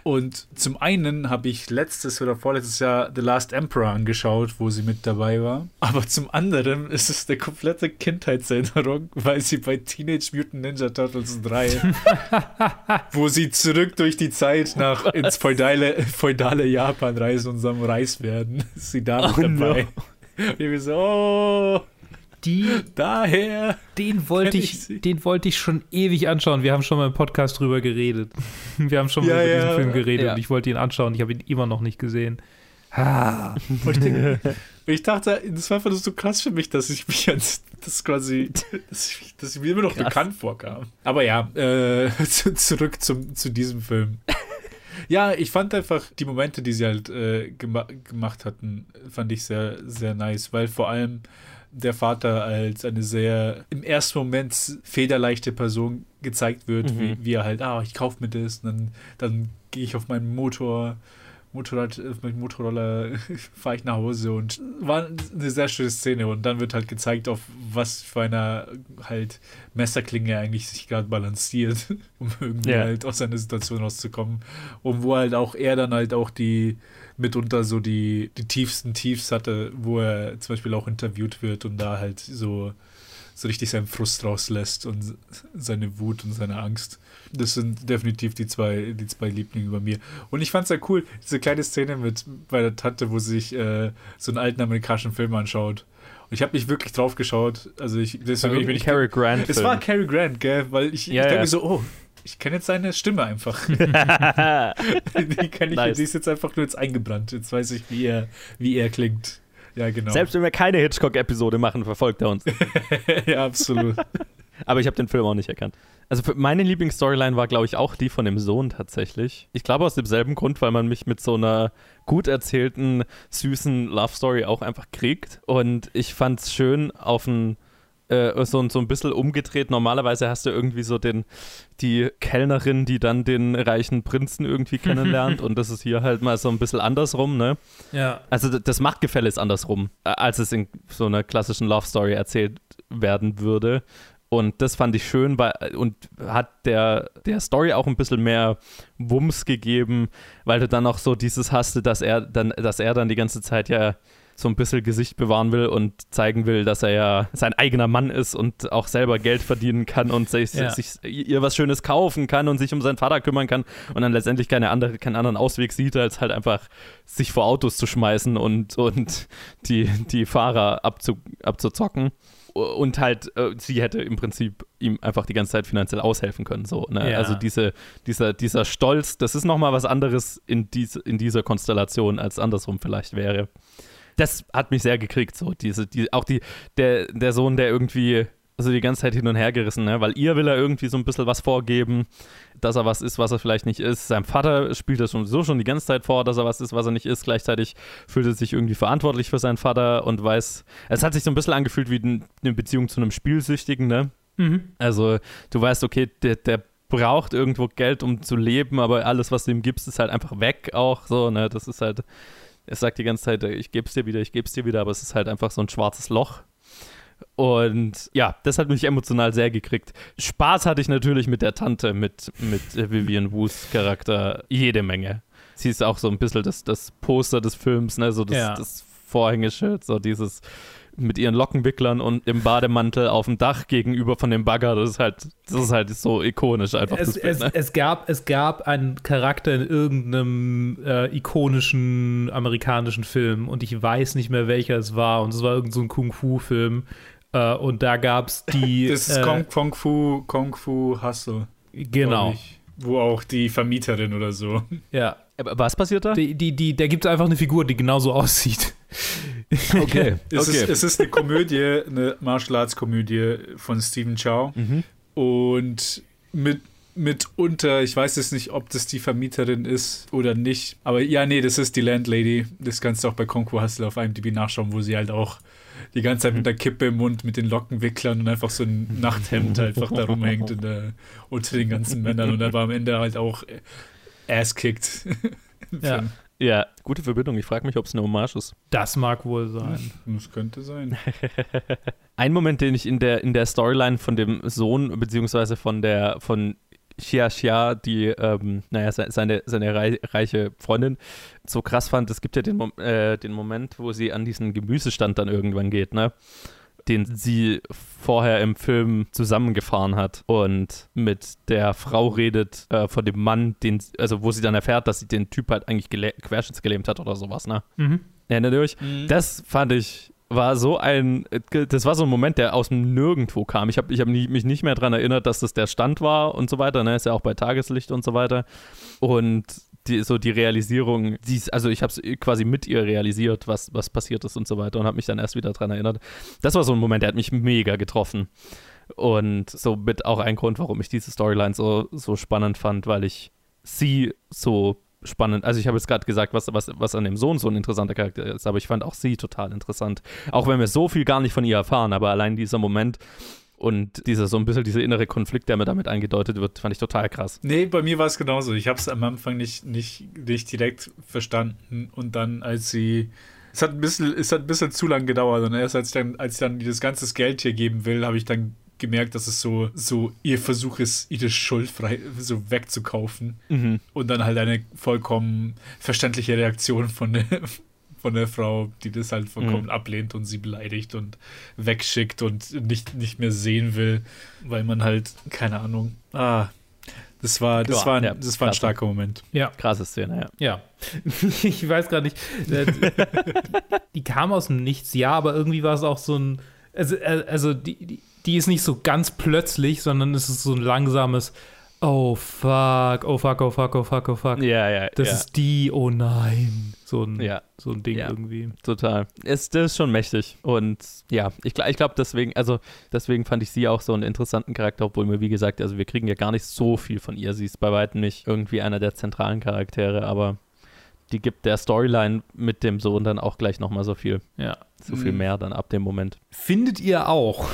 Und zum einen habe ich letztes oder vorletztes Jahr The Last Emperor angeschaut, wo sie mit dabei war. Aber zum anderen ist es eine komplette Kindheitserinnerung, weil sie bei Teenage Mutant Ninja Turtles 3, wo sie zurück durch die Zeit nach ins feudale, feudale Japan reisen und Samurais werden, ist sie da mit Oh, dabei. Und ich bin so, oh, Die, daher. den wollte ich, ich den wollte ich schon ewig anschauen. Wir haben schon mal im Podcast drüber geredet. Wir haben schon mal Ja, über ja, diesen Film geredet ja. und ich wollte ihn anschauen. Ich habe ihn immer noch nicht gesehen. Ah, Und ich, denke, ich dachte, das war einfach so krass für mich, dass ich mich ans, das quasi, dass ich, dass ich mir immer noch Krass. bekannt vorkam. Aber ja, äh, zu, zurück zum, zu diesem Film. Ja, ich fand einfach die Momente, die sie halt äh, gema gemacht hatten, fand ich sehr, sehr nice, weil vor allem der Vater als eine sehr im ersten Moment federleichte Person gezeigt wird, Mhm. wie, wie er halt, ah, ich kaufe mir das, und dann, dann gehe ich auf meinen Motor, Motorrad, auf meinen Motorroller, fahre ich nach Hause und war eine sehr schöne Szene und dann wird halt gezeigt, auf was für einer halt Messerklinge er eigentlich sich gerade balanciert, um irgendwie Ja. halt aus seiner Situation rauszukommen und wo halt auch er dann halt auch die mitunter so die, die tiefsten Tiefs hatte, wo er zum Beispiel auch interviewt wird und da halt so, so richtig seinen Frust rauslässt und seine Wut und seine Angst. Das sind definitiv die zwei, die zwei Lieblinge bei mir. Und ich fand es sehr cool, diese kleine Szene mit bei der Tante, wo sie sich äh, so einen alten amerikanischen Film anschaut. Und ich habe nicht wirklich drauf geschaut. Also ich, deswegen bin ich Cary Grant. es war Cary Grant, gell? Weil ich, Ja, ich dachte ja. so, oh, ich kenne jetzt seine Stimme einfach. die kenn ich, Nice. die ist jetzt einfach nur jetzt eingebrannt. Jetzt weiß ich, wie er, wie er klingt. Ja, genau. Selbst wenn wir keine Hitchcock-Episode machen, verfolgt er uns. ja, absolut. Aber ich habe den Film auch nicht erkannt. Also meine Lieblingsstoryline war, glaube ich, auch die von dem Sohn tatsächlich. Ich glaube aus demselben Grund, weil man mich mit so einer gut erzählten, süßen Love Story auch einfach kriegt. Und ich fand es schön auf ein äh, so, so ein bisschen umgedreht. Normalerweise hast du irgendwie so den, die Kellnerin, die dann den reichen Prinzen irgendwie kennenlernt. und das ist hier halt mal so ein bisschen andersrum, ne? Ja. Also das Machtgefälle ist andersrum, als es in so einer klassischen Love Story erzählt werden würde. Und das fand ich schön, weil und hat der, der Story auch ein bisschen mehr Wumms gegeben, weil du dann auch so dieses hast, dass er dann, dass er dann die ganze Zeit ja so ein bisschen Gesicht bewahren will und zeigen will, dass er ja sein eigener Mann ist und auch selber Geld verdienen kann und sich, Ja. sich ihr was Schönes kaufen kann und sich um seinen Vater kümmern kann und dann letztendlich keine andere, keinen anderen Ausweg sieht, als halt einfach sich vor Autos zu schmeißen und, und die, die Fahrer abzu, abzuzocken. Und halt, äh, sie hätte im Prinzip ihm einfach die ganze Zeit finanziell aushelfen können. So, ne? Ja. Also diese, dieser, dieser Stolz, das ist nochmal was anderes in, dies, in dieser Konstellation, als andersrum vielleicht wäre. Das hat mich sehr gekriegt, so diese, die, auch die, der, der Sohn, der irgendwie also die ganze Zeit hin und her gerissen, ne? weil ihr will er irgendwie so ein bisschen was vorgeben, dass er was ist, was er vielleicht nicht ist. Sein Vater spielt das sowieso schon die ganze Zeit vor, dass er was ist, was er nicht ist. Gleichzeitig fühlt er sich irgendwie verantwortlich für seinen Vater und weiß, es hat sich so ein bisschen angefühlt wie eine Beziehung zu einem Spielsüchtigen, ne? Mhm. Also du weißt, okay, der, der braucht irgendwo Geld, um zu leben, aber alles, was du ihm gibst, ist halt einfach weg auch so, ne? Das ist halt, er sagt die ganze Zeit, ich geb's dir wieder, ich geb's dir wieder, aber es ist halt einfach so ein schwarzes Loch. Und ja, das hat mich emotional sehr gekriegt. Spaß hatte ich natürlich mit der Tante, mit, mit äh, Vivian Woos Charakter, jede Menge. Sie ist auch so ein bisschen das, das Poster des Films, ne? so das, Ja. das Vorhängeschild, so dieses mit ihren Lockenwicklern und im Bademantel auf dem Dach gegenüber von dem Bagger. Das ist halt, das ist halt so ikonisch einfach. Es, Bild, es, ne? es, gab, es gab einen Charakter in irgendeinem äh, ikonischen amerikanischen Film und ich weiß nicht mehr welcher es war und es war irgendein so ein Kung-Fu-Film äh, und da gab es die. Das ist äh, Kung, Kung Fu, Kung Fu Hustle. Genau. Wo auch die Vermieterin oder so. ja. Aber Was passiert da? Die, die, die, da gibt es einfach eine Figur, die genauso aussieht. Okay, Es, okay. ist, es ist eine Komödie, eine Martial Arts Komödie von Stephen Chow. Mhm. Und mit mitunter, ich weiß jetzt nicht, ob das die Vermieterin ist oder nicht, aber ja, nee, das ist die Landlady. Das kannst du auch bei Fu Hustle auf IMDb nachschauen, wo sie halt auch die ganze Zeit mit der Kippe im Mund, mit den Lockenwicklern und einfach so ein Nachthemd einfach da rumhängt in der, unter den ganzen Männern und aber am Ende halt auch ass kickt. Ja. Ja, gute Verbindung. Ich frage mich, ob es eine Hommage ist. Das mag wohl sein. Das könnte sein. Ein Moment, den ich in der, in der Storyline von dem Sohn, beziehungsweise von der, von Xia Xia, die, ähm, naja, se- seine, seine rei reiche Freundin, so krass fand, es gibt ja den, Mom äh, den Moment, wo sie an diesen Gemüsestand dann irgendwann geht, ne? Den sie vorher im Film zusammengefahren hat und mit der Frau redet äh, von dem Mann, den, also wo sie dann erfährt, dass sie den Typ halt eigentlich gelä- querschnittsgelähmt hat oder sowas, ne? Mhm. Erinnert ihr euch? Das fand ich, war so ein, das war so ein Moment, der aus dem Nirgendwo kam. Ich habe ich hab mich nicht mehr daran erinnert, dass das der Stand war und so weiter. Ne? Ist ja auch bei Tageslicht und so weiter. Und die, so die Realisierung, die also ich habe es quasi mit ihr realisiert, was, was passiert ist und so weiter und habe mich dann erst wieder daran erinnert. Das war so ein Moment, der hat mich mega getroffen. Und somit auch ein Grund, warum ich diese Storyline so, so spannend fand, weil ich sie so spannend. Also ich habe jetzt gerade gesagt, was, was, was an dem Sohn so ein interessanter Charakter ist, aber ich fand auch sie total interessant. Auch wenn wir so viel gar nicht von ihr erfahren, aber allein dieser Moment und dieser so ein bisschen dieser innere Konflikt, der mir damit eingedeutet wird, fand ich total krass. Nee, bei mir war es genauso. Ich habe es am Anfang nicht, nicht, nicht direkt verstanden und dann, als sie es hat ein bisschen, es hat ein bisschen zu lang gedauert und erst als ich dann, als ich dann dieses ganze Geld hier geben will, habe ich dann gemerkt, dass es so, so ihr Versuch ist, ihre Schuld frei, so wegzukaufen. Mhm. Und dann halt eine vollkommen verständliche Reaktion von von der Frau, die das halt vollkommen Mhm. ablehnt und sie beleidigt und wegschickt und nicht, nicht mehr sehen will, weil man halt, keine Ahnung, ah, das war, das Ja, war, ein, ja, das war ein starker Moment. Ja, Krasse Szene, ja. ja. ich weiß gar nicht. Äh, die kam aus dem Nichts, ja, aber irgendwie war es auch so ein. Also, äh, also die, die, die ist nicht so ganz plötzlich, sondern es ist so ein langsames. Oh fuck, oh fuck, oh fuck, oh fuck, oh fuck. Ja, ja, Das ja. ist die, oh nein. So ein, Ja. so ein Ding Ja. irgendwie. Total. Ist, das ist schon mächtig. Und ja, ich, ich glaube deswegen, also deswegen fand ich sie auch so einen interessanten Charakter, obwohl mir, wie gesagt, also wir kriegen ja gar nicht so viel von ihr. Sie ist bei weitem nicht irgendwie einer der zentralen Charaktere, aber die gibt der Storyline mit dem Sohn dann auch gleich nochmal so viel, Ja. so viel Mhm. mehr dann ab dem Moment. Findet ihr auch,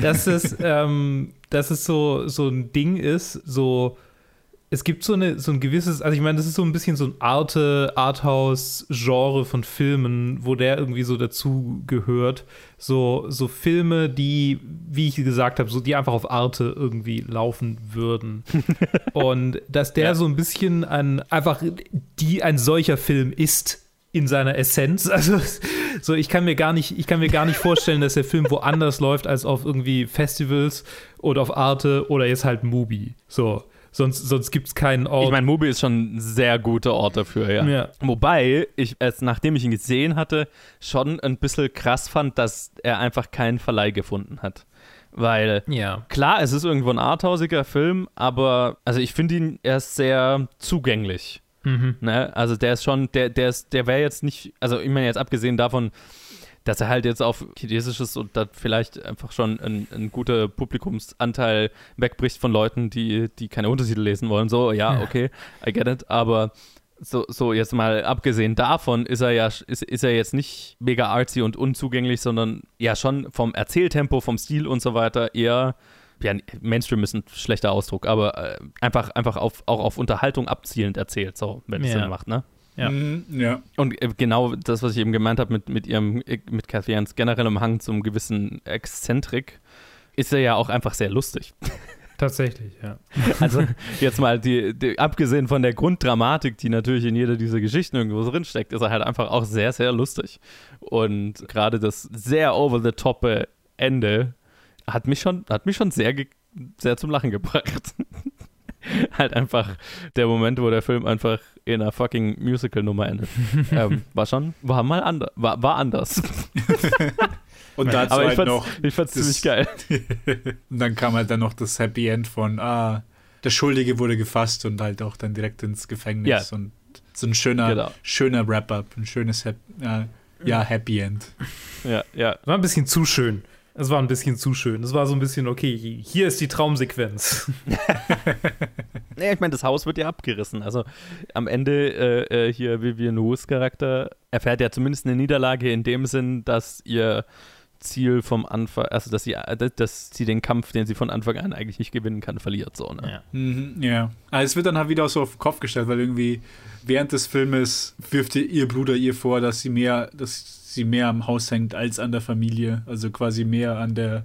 dass es, ähm, dass es so, so ein Ding ist, so, es gibt so, eine, so ein gewisses, also ich meine, das ist so ein bisschen so ein Arte, Arthouse-Genre von Filmen, wo der irgendwie so dazu gehört. So, so Filme, die, wie ich gesagt habe, so die einfach auf Arte irgendwie laufen würden. Und dass der Ja. so ein bisschen ein, einfach die ein solcher Film ist in seiner Essenz. Also so, ich kann mir gar nicht, ich kann mir gar nicht vorstellen, dass der Film woanders läuft als auf irgendwie Festivals oder auf Arte oder jetzt halt Mubi. So, sonst, sonst gibt es keinen Ort. Ich meine, Mubi ist schon ein sehr guter Ort dafür, ja. Ja. Wobei ich es, nachdem ich ihn gesehen hatte, schon ein bisschen krass fand, dass er einfach keinen Verleih gefunden hat. Weil ja. Klar, es ist irgendwo ein arthausiger Film, aber also ich finde ihn, er ist sehr zugänglich. Mhm. Ne? Also der ist schon, der, der ist, der wäre jetzt nicht, also ich meine jetzt abgesehen davon, dass er halt jetzt auf Chinesisches und da vielleicht einfach schon ein, ein guter Publikumsanteil wegbricht von Leuten, die, die keine Untertitel lesen wollen. So, ja, Ja. okay, I get it, aber so, so jetzt mal abgesehen davon ist er ja ist, ist er jetzt nicht mega artsy und unzugänglich, sondern ja schon vom Erzähltempo, vom Stil und so weiter eher ja, Mainstream ist ein schlechter Ausdruck, aber äh, einfach, einfach auf, auch auf Unterhaltung abzielend erzählt, so, wenn es Ja. Sinn macht, ne? Ja. Mhm, ja. Und äh, genau das, was ich eben gemeint habe mit, mit ihrem, äh, mit Cathy Ans generellem Hang zum gewissen Exzentrik, ist er ja auch einfach sehr lustig. Tatsächlich, ja. Also jetzt mal, die, die, abgesehen von der Grunddramatik, die natürlich in jeder dieser Geschichten irgendwo so drinsteckt, ist er halt einfach auch sehr, sehr lustig. Und gerade das sehr over-the-top Ende hat mich schon, hat mich schon sehr, sehr zum Lachen gebracht. halt einfach der Moment, wo der Film einfach in einer fucking Musical-Nummer endet. ähm, war schon, war mal anders, war, war anders. Und dazu Aber ich halt fand's, noch, ich fand's das- ziemlich geil. und dann kam halt dann noch das Happy End von, ah, der Schuldige wurde gefasst und halt auch dann direkt ins Gefängnis Ja. und so ein schöner, Genau. schöner Wrap-up, ein schönes Hap ja, ja, Happy End. Ja, ja. War ein bisschen zu schön. Es war ein bisschen zu schön. Es war so ein bisschen, okay, hier ist die Traumsequenz. Nee, ich meine, das Haus wird ja abgerissen. Also am Ende äh, äh, hier Vivian Wu's Charakter erfährt ja zumindest eine Niederlage in dem Sinn, dass ihr Ziel vom Anfang, also dass sie, äh, dass sie den Kampf, den sie von Anfang an eigentlich nicht gewinnen kann, verliert. So, ne? Ja. Mhm, ja. Aber es wird dann halt wieder so auf den Kopf gestellt, weil irgendwie während des Filmes wirft ihr, ihr Bruder ihr vor, dass sie mehr, dass sie mehr am Haus hängt als an der Familie. Also quasi mehr an der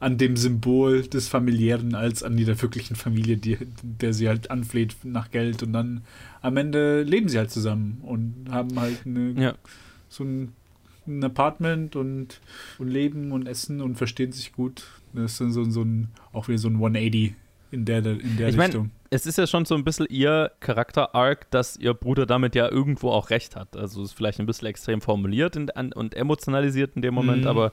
an dem Symbol des Familiären als an der wirklichen Familie, die, der sie halt anfleht nach Geld. Und dann am Ende leben sie halt zusammen und haben halt eine, Ja. so ein, ein Apartment und, und leben und essen und verstehen sich gut. Das ist dann so, so ein, auch wieder so ein 180 in der, in der Ich mein, Richtung. Es ist ja schon so ein bisschen ihr Charakter-Arc, dass ihr Bruder damit ja irgendwo auch recht hat. Also ist vielleicht ein bisschen extrem formuliert in, an, und emotionalisiert in dem Moment, Mhm. aber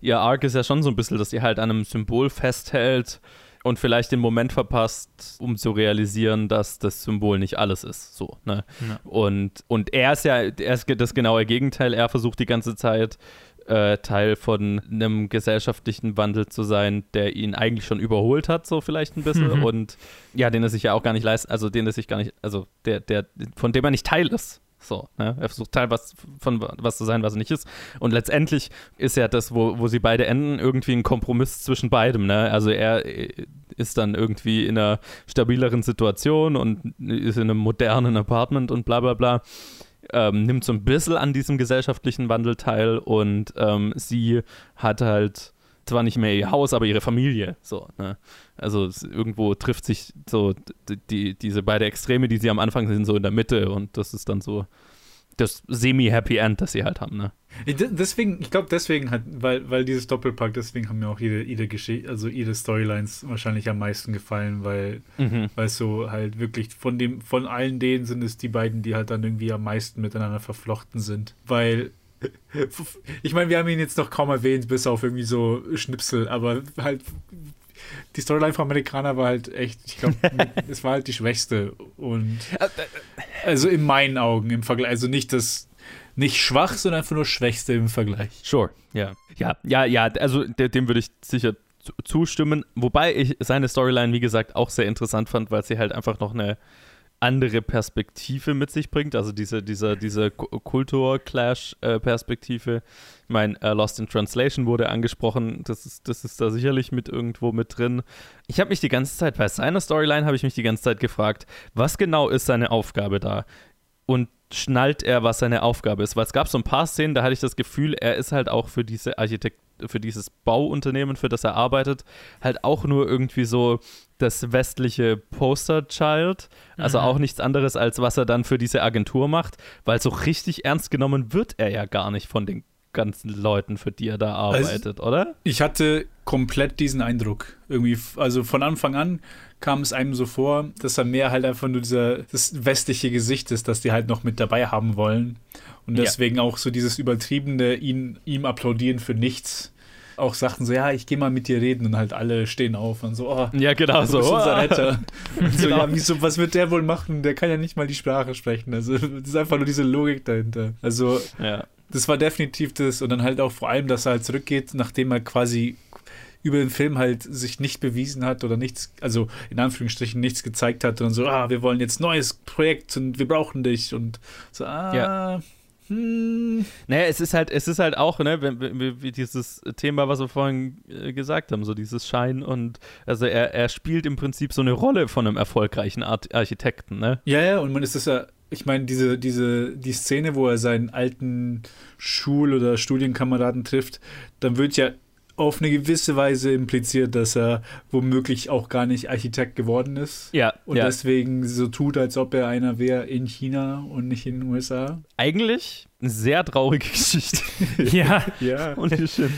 ihr Arc ist ja schon so ein bisschen, dass sie halt an einem Symbol festhält und vielleicht den Moment verpasst, um zu realisieren, dass das Symbol nicht alles ist. So, ne? Ja. Und, und er ist ja er ist das genaue Gegenteil. Er versucht die ganze Zeit äh, Teil von einem gesellschaftlichen Wandel zu sein, der ihn eigentlich schon überholt hat, so vielleicht ein bisschen. Mhm. Und ja, den er sich ja auch gar nicht leisten, also den er sich gar nicht, also der, der, von dem er nicht Teil ist. So, ne? Er versucht Teil von was zu sein, was er nicht ist. Und letztendlich ist ja das, wo, wo sie beide enden, irgendwie ein Kompromiss zwischen beidem. Ne? Also er äh, ist dann irgendwie in einer stabileren Situation und ist in einem modernen Apartment und bla bla bla. Ähm, nimmt so ein bisschen an diesem gesellschaftlichen Wandel teil und ähm, sie hat halt zwar nicht mehr ihr Haus, aber ihre Familie. So, ne? Also es, irgendwo trifft sich so die, die, diese beiden Extreme, die sie am Anfang sind, so in der Mitte und das ist dann so das semi-Happy End, das sie halt haben, ne? Ich- de- Deswegen, ich glaube, deswegen hat, weil, weil dieses Doppelpack, deswegen haben mir auch jede, jede Geschichte, also jede Storylines wahrscheinlich am meisten gefallen, weil, Mhm. weil es so halt wirklich von dem, von allen denen sind es die beiden, die halt dann irgendwie am meisten miteinander verflochten sind. Weil ich meine, wir haben ihn jetzt noch kaum erwähnt, bis auf irgendwie so Schnipsel, aber halt die Storyline von Amerikaner war halt echt, ich glaube, es war halt die schwächste und also in meinen Augen im Vergleich, also nicht das nicht schwach, sondern einfach nur schwächste im Vergleich. Sure, ja. Ja, ja, ja, also de- dem würde ich sicher zu- zustimmen. Wobei ich seine Storyline, wie gesagt, auch sehr interessant fand, weil sie halt einfach noch eine andere Perspektive mit sich bringt. Also diese, diese, diese Kultur-Clash-Perspektive. Ich meine, äh, Lost in Translation wurde angesprochen. Das ist, das ist da sicherlich mit irgendwo mit drin. Ich habe mich die ganze Zeit, bei seiner Storyline habe ich mich die ganze Zeit gefragt, was genau ist seine Aufgabe da? Und schnallt er, was seine Aufgabe ist? Weil es gab so ein paar Szenen, da hatte ich das Gefühl, er ist halt auch für diese Architekt für dieses Bauunternehmen, für das er arbeitet, halt auch nur irgendwie so das westliche Poster-Child. Also auch nichts anderes, als was er dann für diese Agentur macht, weil so richtig ernst genommen wird er ja gar nicht von den ganzen Leuten, für die er da arbeitet, oder? Ich hatte komplett diesen Eindruck. Irgendwie, also von Anfang an kam es einem so vor, dass er mehr halt einfach nur dieser, das westliche Gesicht ist, das die halt noch mit dabei haben wollen. Und Ja. deswegen auch so dieses übertriebene, ihn, ihm applaudieren für nichts. Auch Sachen so, ja, ich gehe mal mit dir reden und halt alle stehen auf und so, oh, Ja, genau so. bist unser Retter. So, Genau. ja, wieso, was wird der wohl machen? Der kann ja nicht mal die Sprache sprechen. Also, das ist einfach nur diese Logik dahinter. Also, Ja. das war definitiv das. Und dann halt auch vor allem, dass er halt zurückgeht, nachdem er quasi über den Film halt sich nicht bewiesen hat oder nichts, also in Anführungsstrichen nichts gezeigt hat und so, ah, wir wollen jetzt neues Projekt und wir brauchen dich und so, ah, Ja. Hm, Naja, es ist halt, es ist halt auch, ne, wenn- wenn- wie, wie dieses Thema, was wir vorhin äh, gesagt haben, so dieses Schein und also er, er spielt im Prinzip so eine Rolle von einem erfolgreichen Art Architekten, ne? Ja, ja, und man ist das ja, ich meine, diese, diese, die Szene, wo er seinen alten Schul- oder Studienkameraden trifft, dann wird ja auf eine gewisse Weise impliziert, dass er womöglich auch gar nicht Architekt geworden ist. Ja, Und ja. deswegen so tut, als ob er einer wäre in China und nicht in den USA. Eigentlich eine sehr traurige Geschichte. Ja, Ja. Schön.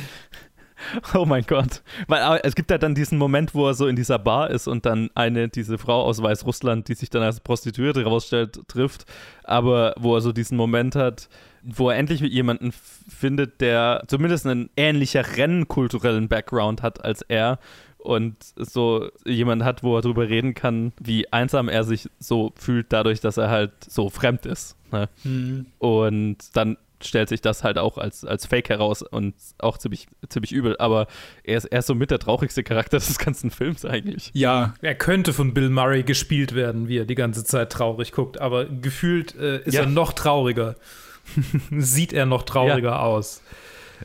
Oh mein Gott. Weil es gibt ja dann diesen Moment, wo er so in dieser Bar ist und dann eine, diese Frau aus Weißrussland, die sich dann als Prostituierte rausstellt, trifft, aber wo er so diesen Moment hat, wo er endlich f- findet, der zumindest einen ähnlicheren kulturellen Background hat als er und so jemand hat, wo er drüber reden kann, wie einsam er sich so fühlt, dadurch, dass er halt so fremd ist. Ne? Hm. Und dann stellt sich das halt auch als, als Fake heraus und auch ziemlich, ziemlich übel. Aber er ist, er ist so mit der traurigste Charakter des ganzen Films eigentlich. Ja, er könnte von Bill Murray gespielt werden, wie er die ganze Zeit traurig guckt, aber gefühlt äh, ist Ja. er noch trauriger. Sieht er noch trauriger aus.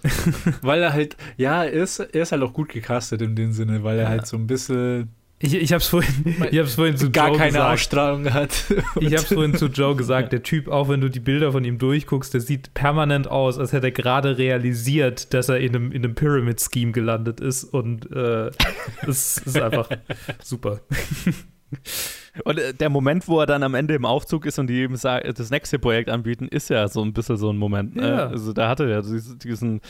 weil er halt, ja, er ist, er ist halt auch gut gecastet in dem Sinne, weil er halt so ein bisschen Ich, ich hab's vorhin, ich hab's vorhin zu gar Joe keine gesagt. Ausstrahlung hat. Ich hab's vorhin zu Joe gesagt, der Typ, auch wenn du die Bilder von ihm durchguckst, der sieht permanent aus, als hätte er gerade realisiert, dass er in einem, in einem Pyramid-Scheme gelandet ist und äh, es ist einfach super. Und äh, der Moment, wo er dann am Ende im Aufzug ist und die ihm das nächste Projekt anbieten, ist ja so ein bisschen so ein Moment. Ne? Ja. Also da hatte er diesen, diesen,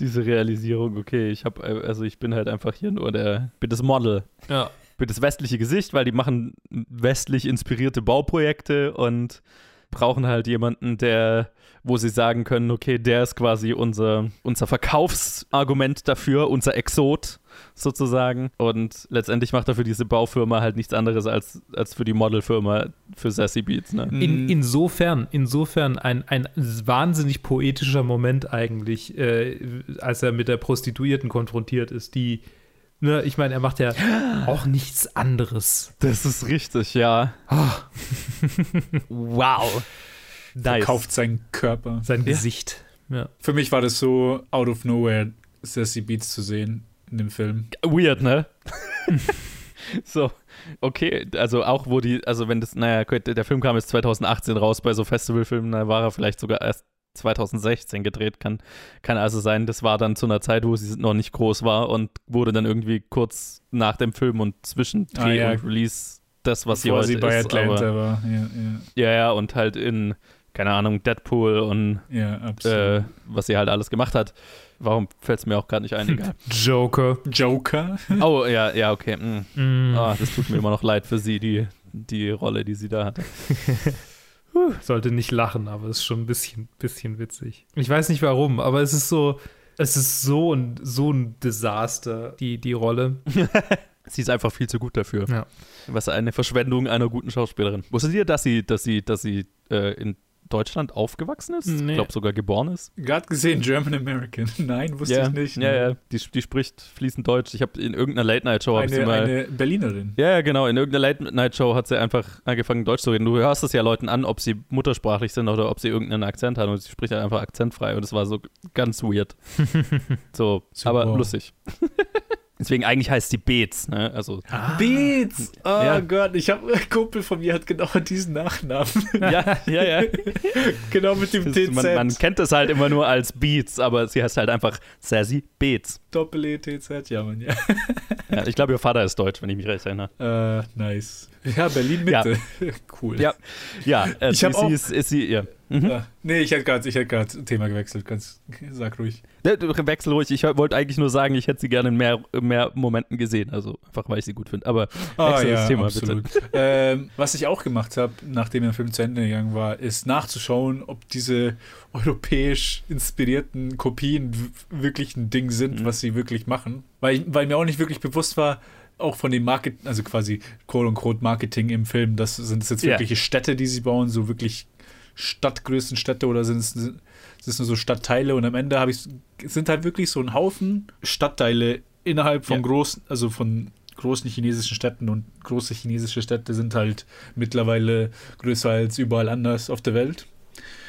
diese Realisierung, okay, ich habe, also ich bin halt einfach hier nur der, bin das Model. Ja. bin das westliche Gesicht, weil die machen westlich inspirierte Bauprojekte und brauchen halt jemanden, der, wo sie sagen können, okay, der ist quasi unser, unser Verkaufsargument dafür, unser Exot sozusagen. Und letztendlich macht er für diese Baufirma halt nichts anderes als, als für die Modelfirma für Sassy Beats. Ne? In, insofern, insofern ein, ein wahnsinnig poetischer Moment eigentlich, äh, als er mit der Prostituierten konfrontiert ist, die, ne, ich meine, er macht ja auch nichts anderes. Das ist richtig, ja. wow. Nice. Verkauft seinen Körper. Sein Gesicht. Ja. Für mich war das so out of nowhere, Sassy Beats zu sehen in dem Film. Weird, ne? so, okay, also auch wo die, also wenn das, naja, der Film kam jetzt 2018 raus bei so Festivalfilmen, da war er vielleicht sogar erst 2016 gedreht, kann, kann also sein, das war dann zu einer Zeit, wo sie noch nicht groß war und wurde dann irgendwie kurz nach dem Film und zwischen Dreh Ah, ja. und Release das, was Bevor sie sie heute bei ist. Atlanta aber, war. Ja, ja, ja, und halt in, keine Ahnung, Deadpool und ja, ja äh, was sie halt alles gemacht hat. Warum fällt es mir auch gerade nicht ein, egal. Joker. Joker? Oh, ja, ja, okay. mm. Mm. Ah, das tut mir immer noch leid für sie, die, die Rolle, die sie da hatte. Sollte nicht lachen, aber es ist schon ein bisschen, bisschen witzig. Ich weiß nicht warum, aber es ist so, es ist so ein, so ein Desaster, die, die Rolle. Sie ist einfach viel zu gut dafür. Ja. Was eine Verschwendung einer guten Schauspielerin. Wusstet ihr, dass sie, dass sie, dass sie äh, in Deutschland aufgewachsen ist? Nee. Ich glaube sogar geboren ist. Gerade gesehen, German American. Nein, wusste ja, ich nicht. ja, ja. Die, die spricht fließend Deutsch. Ich habe in irgendeiner Late-Night-Show Eine, mal. eine Berlinerin. Ja, ja, genau. In irgendeiner Late-Night-Show hat sie einfach angefangen, Deutsch zu reden. Du hörst es ja Leuten an, ob sie muttersprachlich sind oder ob sie irgendeinen Akzent haben. Und sie spricht halt einfach akzentfrei. Und es war so ganz weird. so, Super. aber lustig. Deswegen eigentlich heißt sie Beetz, ne? Also, Beats! Oh Ja. Gott, ich habe ein Kumpel von mir hat genau diesen Nachnamen. ja, ja, ja. genau mit dem Das, TZ. man, man kennt es halt immer nur als Beats, aber sie heißt halt einfach Sassy Beetz. Doppel-E, TZ, ja, Mann, ja. Ja, ich glaube, ihr Vater ist deutsch, wenn ich mich recht erinnere. Äh, nice. Ja, Berlin-Mitte. cool. Ja, ja äh, Ich sie, hab auch- ist, ist sie, ja. Mhm. Ja. Nee, ich hätte gerade hätt Thema gewechselt. Ganz, sag ruhig. Ja, Wechsel ruhig. Ich wollte eigentlich nur sagen, ich hätte sie gerne in mehr, mehr Momenten gesehen. Also einfach, weil ich sie gut finde. Aber wechsel das Thema absolut. bitte. ähm, was ich auch gemacht habe, nachdem der Film zu Ende gegangen war, ist nachzuschauen, ob diese europäisch inspirierten Kopien wirklich ein Ding sind, Mhm. was sie wirklich machen. Weil, weil mir auch nicht wirklich bewusst war, auch von dem Market, also quasi quote unquote Marketing im Film, das sind es jetzt wirkliche Städte, die sie bauen, so wirklich Stadtgrößen Städte oder sind es, sind es nur so Stadtteile und am Ende habe ich es sind halt wirklich so ein Haufen Stadtteile innerhalb von Ja. großen, also von großen chinesischen Städten und große chinesische Städte sind halt mittlerweile größer als überall anders auf der Welt.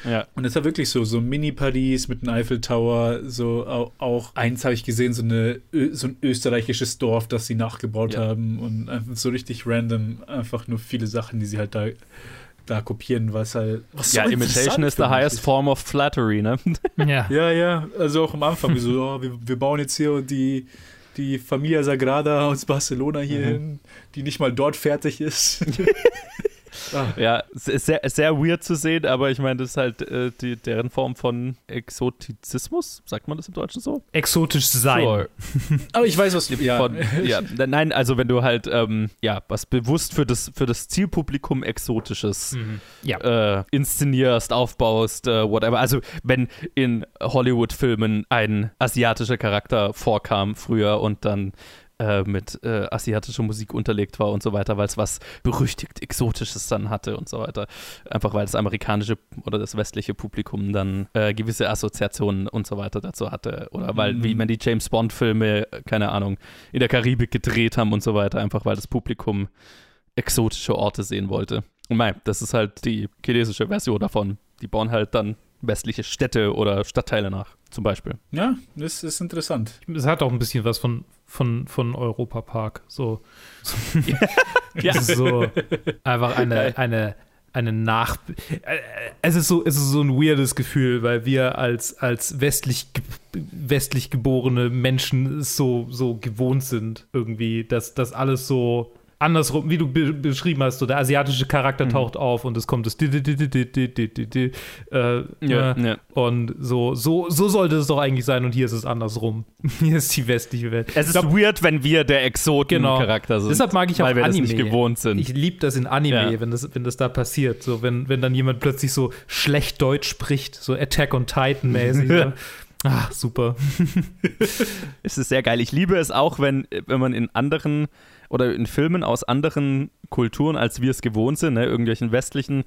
Ja. Und es war wirklich so, so Mini-Paris mit einem Eiffeltower, so auch, auch eins habe ich gesehen, so, eine, so ein österreichisches Dorf, das sie nachgebaut Ja. haben und einfach so richtig random, einfach nur viele Sachen, die sie halt da, da kopieren, was halt. Was Ja, so Imitation is the highest ist. form of flattery, ne? Ja. Ja, ja, also auch am Anfang, wie so, oh, wir, wir bauen jetzt hier die, die Familia Sagrada aus Barcelona hier Mhm. hin, die nicht mal dort fertig ist. ah, Ja, sehr, sehr weird zu sehen, aber ich meine, das ist halt äh, die, deren Form von Exotizismus. Sagt man das im Deutschen so? Exotisch sein. Sure. aber ich weiß, was du. Ja, Von, ja, nein, also wenn du halt, ähm, ja, was bewusst für das, für das Zielpublikum Exotisches Mhm. Ja. äh, inszenierst, aufbaust, äh, whatever. Also wenn in Hollywood-Filmen ein asiatischer Charakter vorkam früher und dann äh, mit äh, asiatischer Musik unterlegt war und so weiter, weil es was berüchtigt Exotisches dann hatte und so weiter. Einfach weil das amerikanische oder das westliche Publikum dann äh, gewisse Assoziationen und so weiter dazu hatte. Oder weil, Mhm. wie man die James Bond-Filme, äh, keine Ahnung, in der Karibik gedreht haben und so weiter, einfach weil das Publikum exotische Orte sehen wollte. Und mein, das ist halt die chinesische Version davon. Die bauen halt dann westliche Städte oder Stadtteile nach, zum Beispiel. ja, das ist interessant. Es hat auch ein bisschen was von, von, von Europa Park. So. Ja. So einfach eine, eine, eine Nach. äh, Es ist, so, es ist so ein weirdes Gefühl, weil wir als, als westlich, westlich geborene Menschen es so, so gewohnt sind, irgendwie, dass das alles so andersrum, wie du be beschrieben hast, so der asiatische Charakter mhm. taucht auf und es kommt das ja, und so, so, so sollte es doch eigentlich sein und hier ist es andersrum. hier ist die westliche Welt. Es ist glaub, weird, wenn wir der Exoten-Charakter genau. sind. Deshalb mag ich auch weil wir Anime. Das nicht gewohnt sind. Ich liebe das in Anime, ja. wenn, das, wenn das da passiert. So, wenn, wenn dann jemand plötzlich so schlecht Deutsch spricht, so Attack on Titan-mäßig. so. Ne? Ach, super. es ist sehr geil. Ich liebe es auch, wenn, wenn man in anderen oder in Filmen aus anderen Kulturen, als wir es gewohnt sind, ne, irgendwelchen westlichen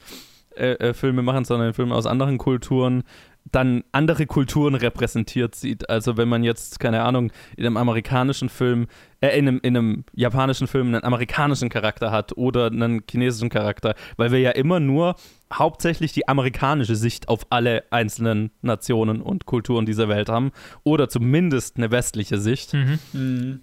äh, äh, Filme machen, sondern Filme aus anderen Kulturen, dann andere Kulturen repräsentiert sieht. Also wenn man jetzt, keine Ahnung, in einem amerikanischen Film, äh, in einem, in einem japanischen Film einen amerikanischen Charakter hat oder einen chinesischen Charakter, weil wir ja immer nur hauptsächlich die amerikanische Sicht auf alle einzelnen Nationen und Kulturen dieser Welt haben oder zumindest eine westliche Sicht.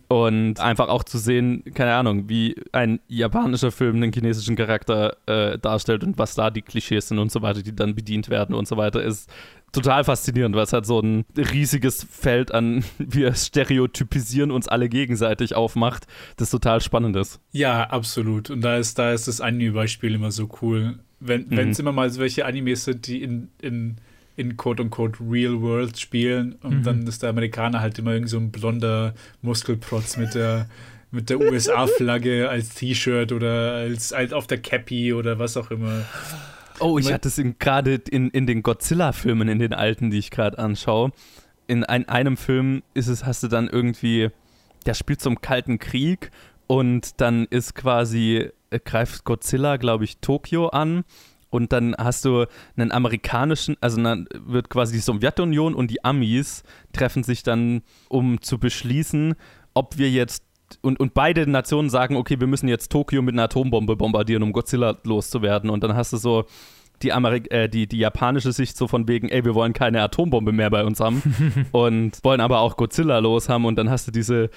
Und einfach auch zu sehen, keine Ahnung, wie ein japanischer Film einen chinesischen Charakter äh, darstellt und was da die Klischees sind und so weiter, die dann bedient werden und so weiter, ist total faszinierend, weil es halt so ein riesiges Feld an, wir stereotypisieren uns alle gegenseitig aufmacht, das total spannend ist. Ja, absolut. Und da ist, da ist das Anime-Beispiel immer so cool. Wenn Mhm. es immer mal so welche Animes sind, die in, in, in quote-unquote Real World spielen und dann ist der Amerikaner halt immer irgend so ein blonder Muskelprotz mit der mit der USA-Flagge als T-Shirt oder als, als auf der Cappy oder was auch immer. Oh, ich hatte es gerade in, in den Godzilla-Filmen, in den alten, die ich gerade anschaue. In ein, einem Film ist es, hast du dann irgendwie, der spielt zum Kalten Krieg und dann ist quasi, äh, greift Godzilla, glaube ich, Tokio an. Und dann hast du einen amerikanischen, also dann wird quasi die Sowjetunion und die Amis treffen sich dann, um zu beschließen, ob wir jetzt und, und beide Nationen sagen, okay, wir müssen jetzt Tokio mit einer Atombombe bombardieren, um Godzilla loszuwerden. Und dann hast du so die, Amerik äh, die, die japanische Sicht so von wegen, ey, wir wollen keine Atombombe mehr bei uns haben und wollen aber auch Godzilla los haben. Und dann hast du diese,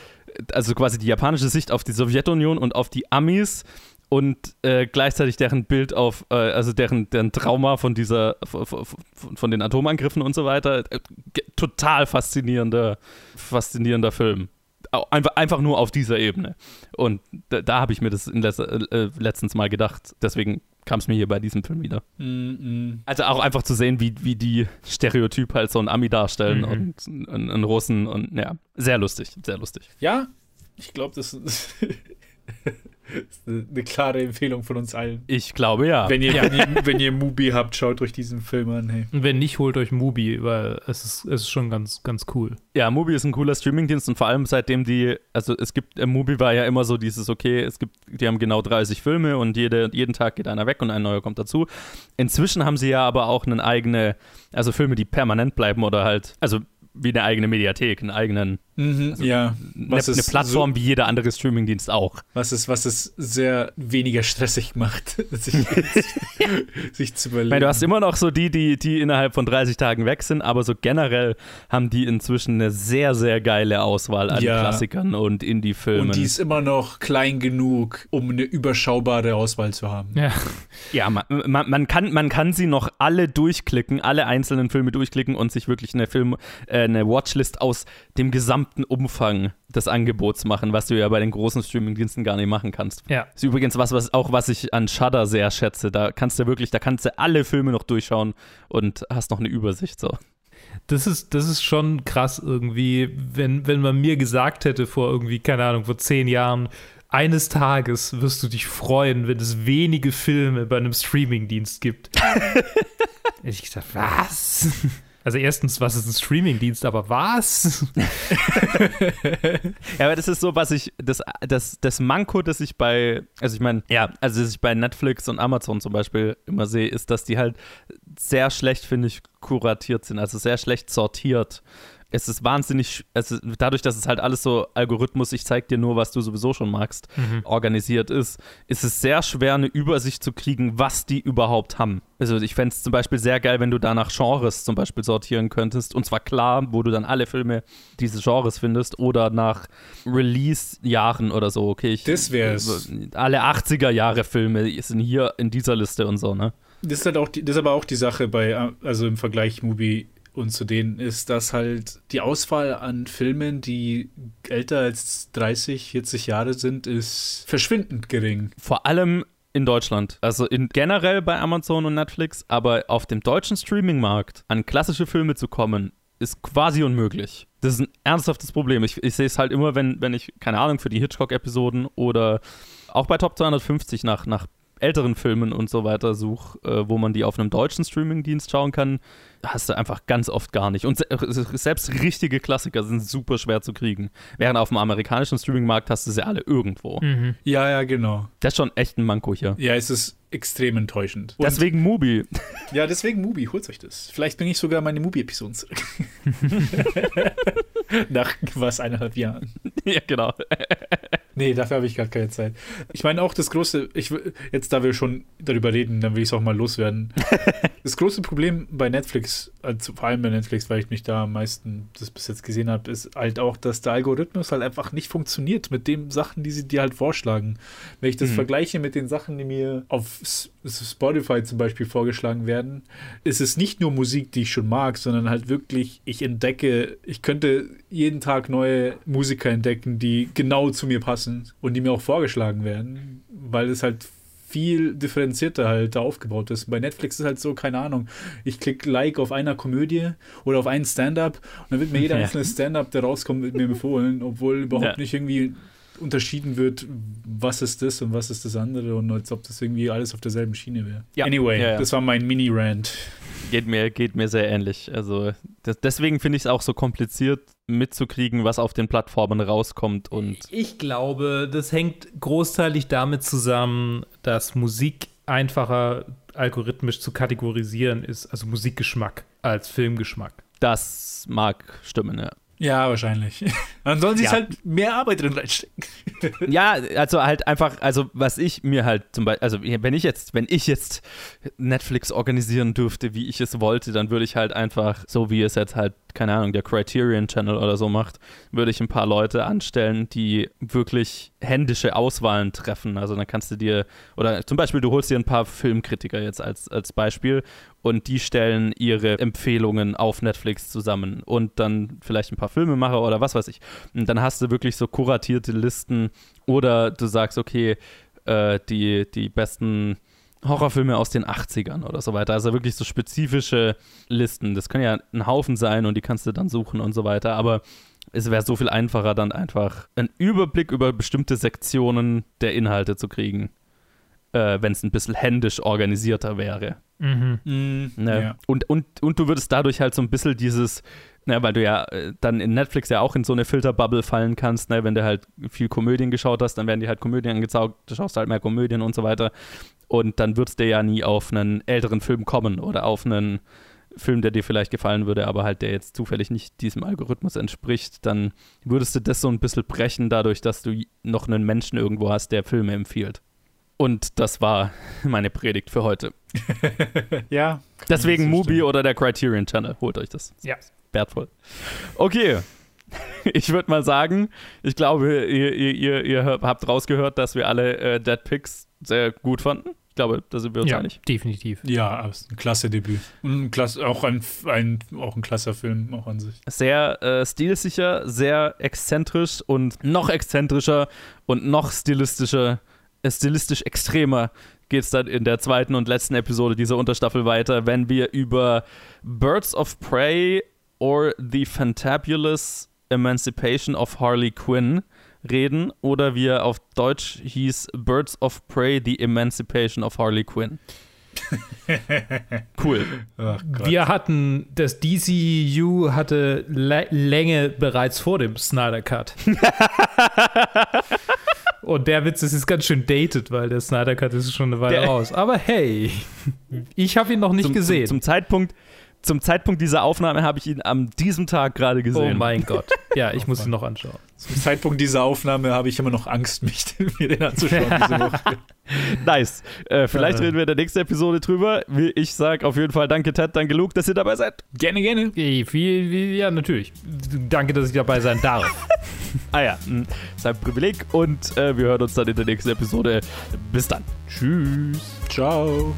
also quasi die japanische Sicht auf die Sowjetunion und auf die Amis und äh, gleichzeitig deren Bild auf, äh, also deren, deren Trauma von dieser, von, von, den Atomangriffen und so weiter. Äh, total faszinierender, faszinierender Film. Einfach, einfach nur auf dieser Ebene. Und da, da habe ich mir das les äh, letztens mal gedacht. Deswegen kam es mir hier bei diesem Film wieder. Mm-mm. Also auch einfach zu sehen, wie, wie die Stereotyp halt so einen Ami darstellen Mhm. und einen, einen Russen und ja, sehr lustig, sehr lustig. Ja, ich glaube, das ist ist eine, eine klare Empfehlung von uns allen. Ich glaube ja. Wenn ihr, wenn ihr, wenn ihr Mubi habt, schaut euch diesen Film an. Hey. Und wenn nicht, holt euch Mubi, weil es ist, es ist schon ganz, ganz cool. Ja, Mubi ist ein cooler Streamingdienst und vor allem seitdem die, also es gibt, äh, Mubi war ja immer so dieses, okay, es gibt, die haben genau 30 Filme und jede, jeden Tag geht einer weg und ein neuer kommt dazu. Inzwischen haben sie ja aber auch eine eigene, also Filme, die permanent bleiben oder halt, also wie eine eigene Mediathek, einen eigenen, Mhm, ja, eine, was eine Plattform wie jeder andere Streamingdienst auch. was es, was es sehr weniger stressig macht, sich, sich, zu Ich überlegen. meine, du hast immer noch so die, die, die innerhalb von 30 Tagen weg sind, aber so generell haben die inzwischen eine sehr, sehr geile Auswahl an Ja. Klassikern und Indie-Filmen. und die ist immer noch klein genug, um eine überschaubare Auswahl zu haben. Ja. Ja, man, man, man, kann, man kann sie noch alle durchklicken, alle einzelnen Filme durchklicken und sich wirklich eine Film, äh, eine Watchlist aus dem gesamten Umfang des Angebots machen, was du ja bei den großen Streamingdiensten gar nicht machen kannst. Ja. ist übrigens was, was auch was ich an Shudder sehr schätze. Da kannst du wirklich, da kannst du alle Filme noch durchschauen und hast noch eine Übersicht so. Das ist, das ist schon krass irgendwie, wenn, wenn man mir gesagt hätte vor irgendwie, keine Ahnung, vor zehn Jahren, eines Tages wirst du dich freuen, wenn es wenige Filme bei einem Streamingdienst gibt. Hätte ich gesagt, was? Also erstens, was ist ein Streamingdienst, aber was? Ja, aber das ist so, was ich, das, das, das Manko, das ich bei, also ich meine, ja, also das ich bei Netflix und Amazon zum Beispiel immer sehe, ist, dass die halt sehr schlecht, finde ich, kuratiert sind, also sehr schlecht sortiert. Es ist wahnsinnig, also dadurch, dass es halt alles so Algorithmus, ich zeig dir nur, was du sowieso schon magst, organisiert ist, ist es sehr schwer, eine Übersicht zu kriegen, was die überhaupt haben. Also ich fände es zum Beispiel sehr geil, wenn du da nach Genres zum Beispiel sortieren könntest. Und zwar klar, wo du dann alle Filme dieses Genres findest oder nach Release-Jahren oder so. Okay, ich, Das wär's. Alle 80er Jahre Filme sind hier in dieser Liste und so, ne? Das ist halt auch die, das ist aber auch die Sache bei, also im Vergleich Mubi und zu denen ist, dass halt die Auswahl an Filmen, die älter als 30, 40 Jahre sind, ist verschwindend gering. Vor allem in Deutschland. Also in, generell bei Amazon und Netflix, aber auf dem deutschen Streaming-Markt an klassische Filme zu kommen, ist quasi unmöglich. Das ist ein ernsthaftes Problem. Ich, ich sehe es halt immer, wenn, wenn ich, keine Ahnung, für die Hitchcock-Episoden oder auch bei Top 250 nach, nach älteren Filmen und so weiter suche, äh, wo man die auf einem deutschen Streamingdienst schauen kann, hast du einfach ganz oft gar nicht. Und se selbst richtige Klassiker sind super schwer zu kriegen. Während auf dem amerikanischen Streamingmarkt hast du sie alle irgendwo. Mhm. Ja, ja, genau. Das ist schon echt ein Manko hier. Ja, es ist extrem enttäuschend. Und Deswegen Mubi. Ja, deswegen Mubi, holt euch das. Vielleicht bringe ich sogar meine Mubi-Episoden zurück. Nach was, eineinhalb Jahren. ja, genau. Nee, dafür habe ich gerade keine Zeit. Ich meine auch das große, ich, jetzt da wir schon darüber reden, dann will ich es auch mal loswerden. das große Problem bei Netflix, also vor allem bei Netflix, weil ich mich da am meisten das bis jetzt gesehen habe, ist halt auch, dass der Algorithmus halt einfach nicht funktioniert mit den Sachen, die sie dir halt vorschlagen. Wenn ich das Mhm. vergleiche mit den Sachen, die mir auf Spotify zum Beispiel vorgeschlagen werden, ist es nicht nur Musik, die ich schon mag, sondern halt wirklich, ich entdecke, ich könnte jeden Tag neue Musiker entdecken, die genau zu mir passen und die mir auch vorgeschlagen werden, weil es halt viel differenzierter halt da aufgebaut ist. Bei Netflix ist halt so, keine Ahnung, ich klicke Like auf einer Komödie oder auf einen Stand-up und dann wird mir jeder Ja. einzelne Stand-up, der rauskommt, mit mir empfohlen, obwohl überhaupt Ja. nicht irgendwie unterschieden wird, was ist das und was ist das andere und als ob das irgendwie alles auf derselben Schiene wäre. Ja. Anyway, Ja, ja. das war mein Mini-Rant. Geht mir, geht mir sehr ähnlich. Also das, deswegen finde ich es auch so kompliziert mitzukriegen, was auf den Plattformen rauskommt und Ich glaube, das hängt großteilig damit zusammen, dass Musik einfacher algorithmisch zu kategorisieren ist, also Musikgeschmack als Filmgeschmack. das mag stimmen, ja. Ja, wahrscheinlich. Dann sollen sie Ja. halt mehr Arbeit drin reinstecken. Ja, also halt einfach, also was ich mir halt zum Beispiel, also wenn ich jetzt, wenn ich jetzt Netflix organisieren dürfte, wie ich es wollte, dann würde ich halt einfach, so wie es jetzt halt, keine Ahnung, der Criterion Channel oder so macht, würde ich ein paar Leute anstellen, die wirklich händische Auswahlen treffen. Also dann kannst du dir, oder zum Beispiel, du holst dir ein paar Filmkritiker jetzt als, als Beispiel und die stellen ihre Empfehlungen auf Netflix zusammen und dann vielleicht ein paar Filmemacher oder was weiß ich. Und dann hast du wirklich so kuratierte Listen oder du sagst, okay, äh, die, die besten Horrorfilme aus den 80ern oder so weiter. Also wirklich so spezifische Listen. Das können ja ein Haufen sein und die kannst du dann suchen und so weiter. Aber es wäre so viel einfacher, dann einfach einen Überblick über bestimmte Sektionen der Inhalte zu kriegen, äh, wenn es ein bisschen händisch organisierter wäre. Mhm. Ne? Ja. Und, und, und du würdest dadurch halt so ein bisschen dieses, ne, weil du ja äh, dann in Netflix ja auch in so eine Filterbubble fallen kannst, ne, wenn du halt viel Komödien geschaut hast, dann werden die halt Komödien angezeigt, du schaust halt mehr Komödien und so weiter. Und dann würdest du ja nie auf einen älteren Film kommen oder auf einen Film, der dir vielleicht gefallen würde, aber halt der jetzt zufällig nicht diesem Algorithmus entspricht, dann würdest du das so ein bisschen brechen, dadurch, dass du noch einen Menschen irgendwo hast, der Filme empfiehlt. Und das war meine Predigt für heute. Ja. Deswegen Mubi oder der Criterion Channel. Holt euch das. Ja. Wertvoll. Okay. Ich würde mal sagen, ich glaube, ihr, ihr, ihr, ihr habt rausgehört, dass wir alle äh, Dead Picks sehr gut fanden. Ich glaube, da sind wir uns Ja, einig. definitiv. Ja, ein klasse Debüt. Ein klasse, auch, ein, ein, auch ein klasser Film, auch an sich. Sehr äh, stilsicher, sehr exzentrisch und noch exzentrischer und noch stilistischer, äh, stilistisch extremer geht es dann in der zweiten und letzten Episode dieser Unterstaffel weiter, wenn wir über Birds of Prey or the Fantabulous Emancipation of Harley Quinn reden oder wie er auf Deutsch hieß Birds of Prey, the Emancipation of Harley Quinn. cool. Wir hatten, das DCU hatte Lä- Länge bereits vor dem Snyder Cut. Und der Witz ist jetzt ganz schön dated, weil der Snyder Cut ist schon eine Weile Der- raus. Aber hey, ich habe ihn noch nicht zum, gesehen. Zum, zum, Zeitpunkt, zum Zeitpunkt dieser Aufnahme habe ich ihn an diesem Tag gerade oh gesehen. mein Gott. Ja, ich muss ihn noch anschauen. Zum Zeitpunkt dieser Aufnahme habe ich immer noch Angst, mich mir den anzuschauen diese Woche. Nice. Äh, vielleicht Ja. reden wir in der nächsten Episode drüber. Wie Ich sage auf jeden Fall danke Ted, danke Luke, dass ihr dabei seid. Gerne, gerne. Viel, ja, natürlich. Danke, dass ich dabei sein darf. Ah ja, mh, ist ein Privileg und äh, wir hören uns dann in der nächsten Episode. Bis dann. Tschüss. Ciao.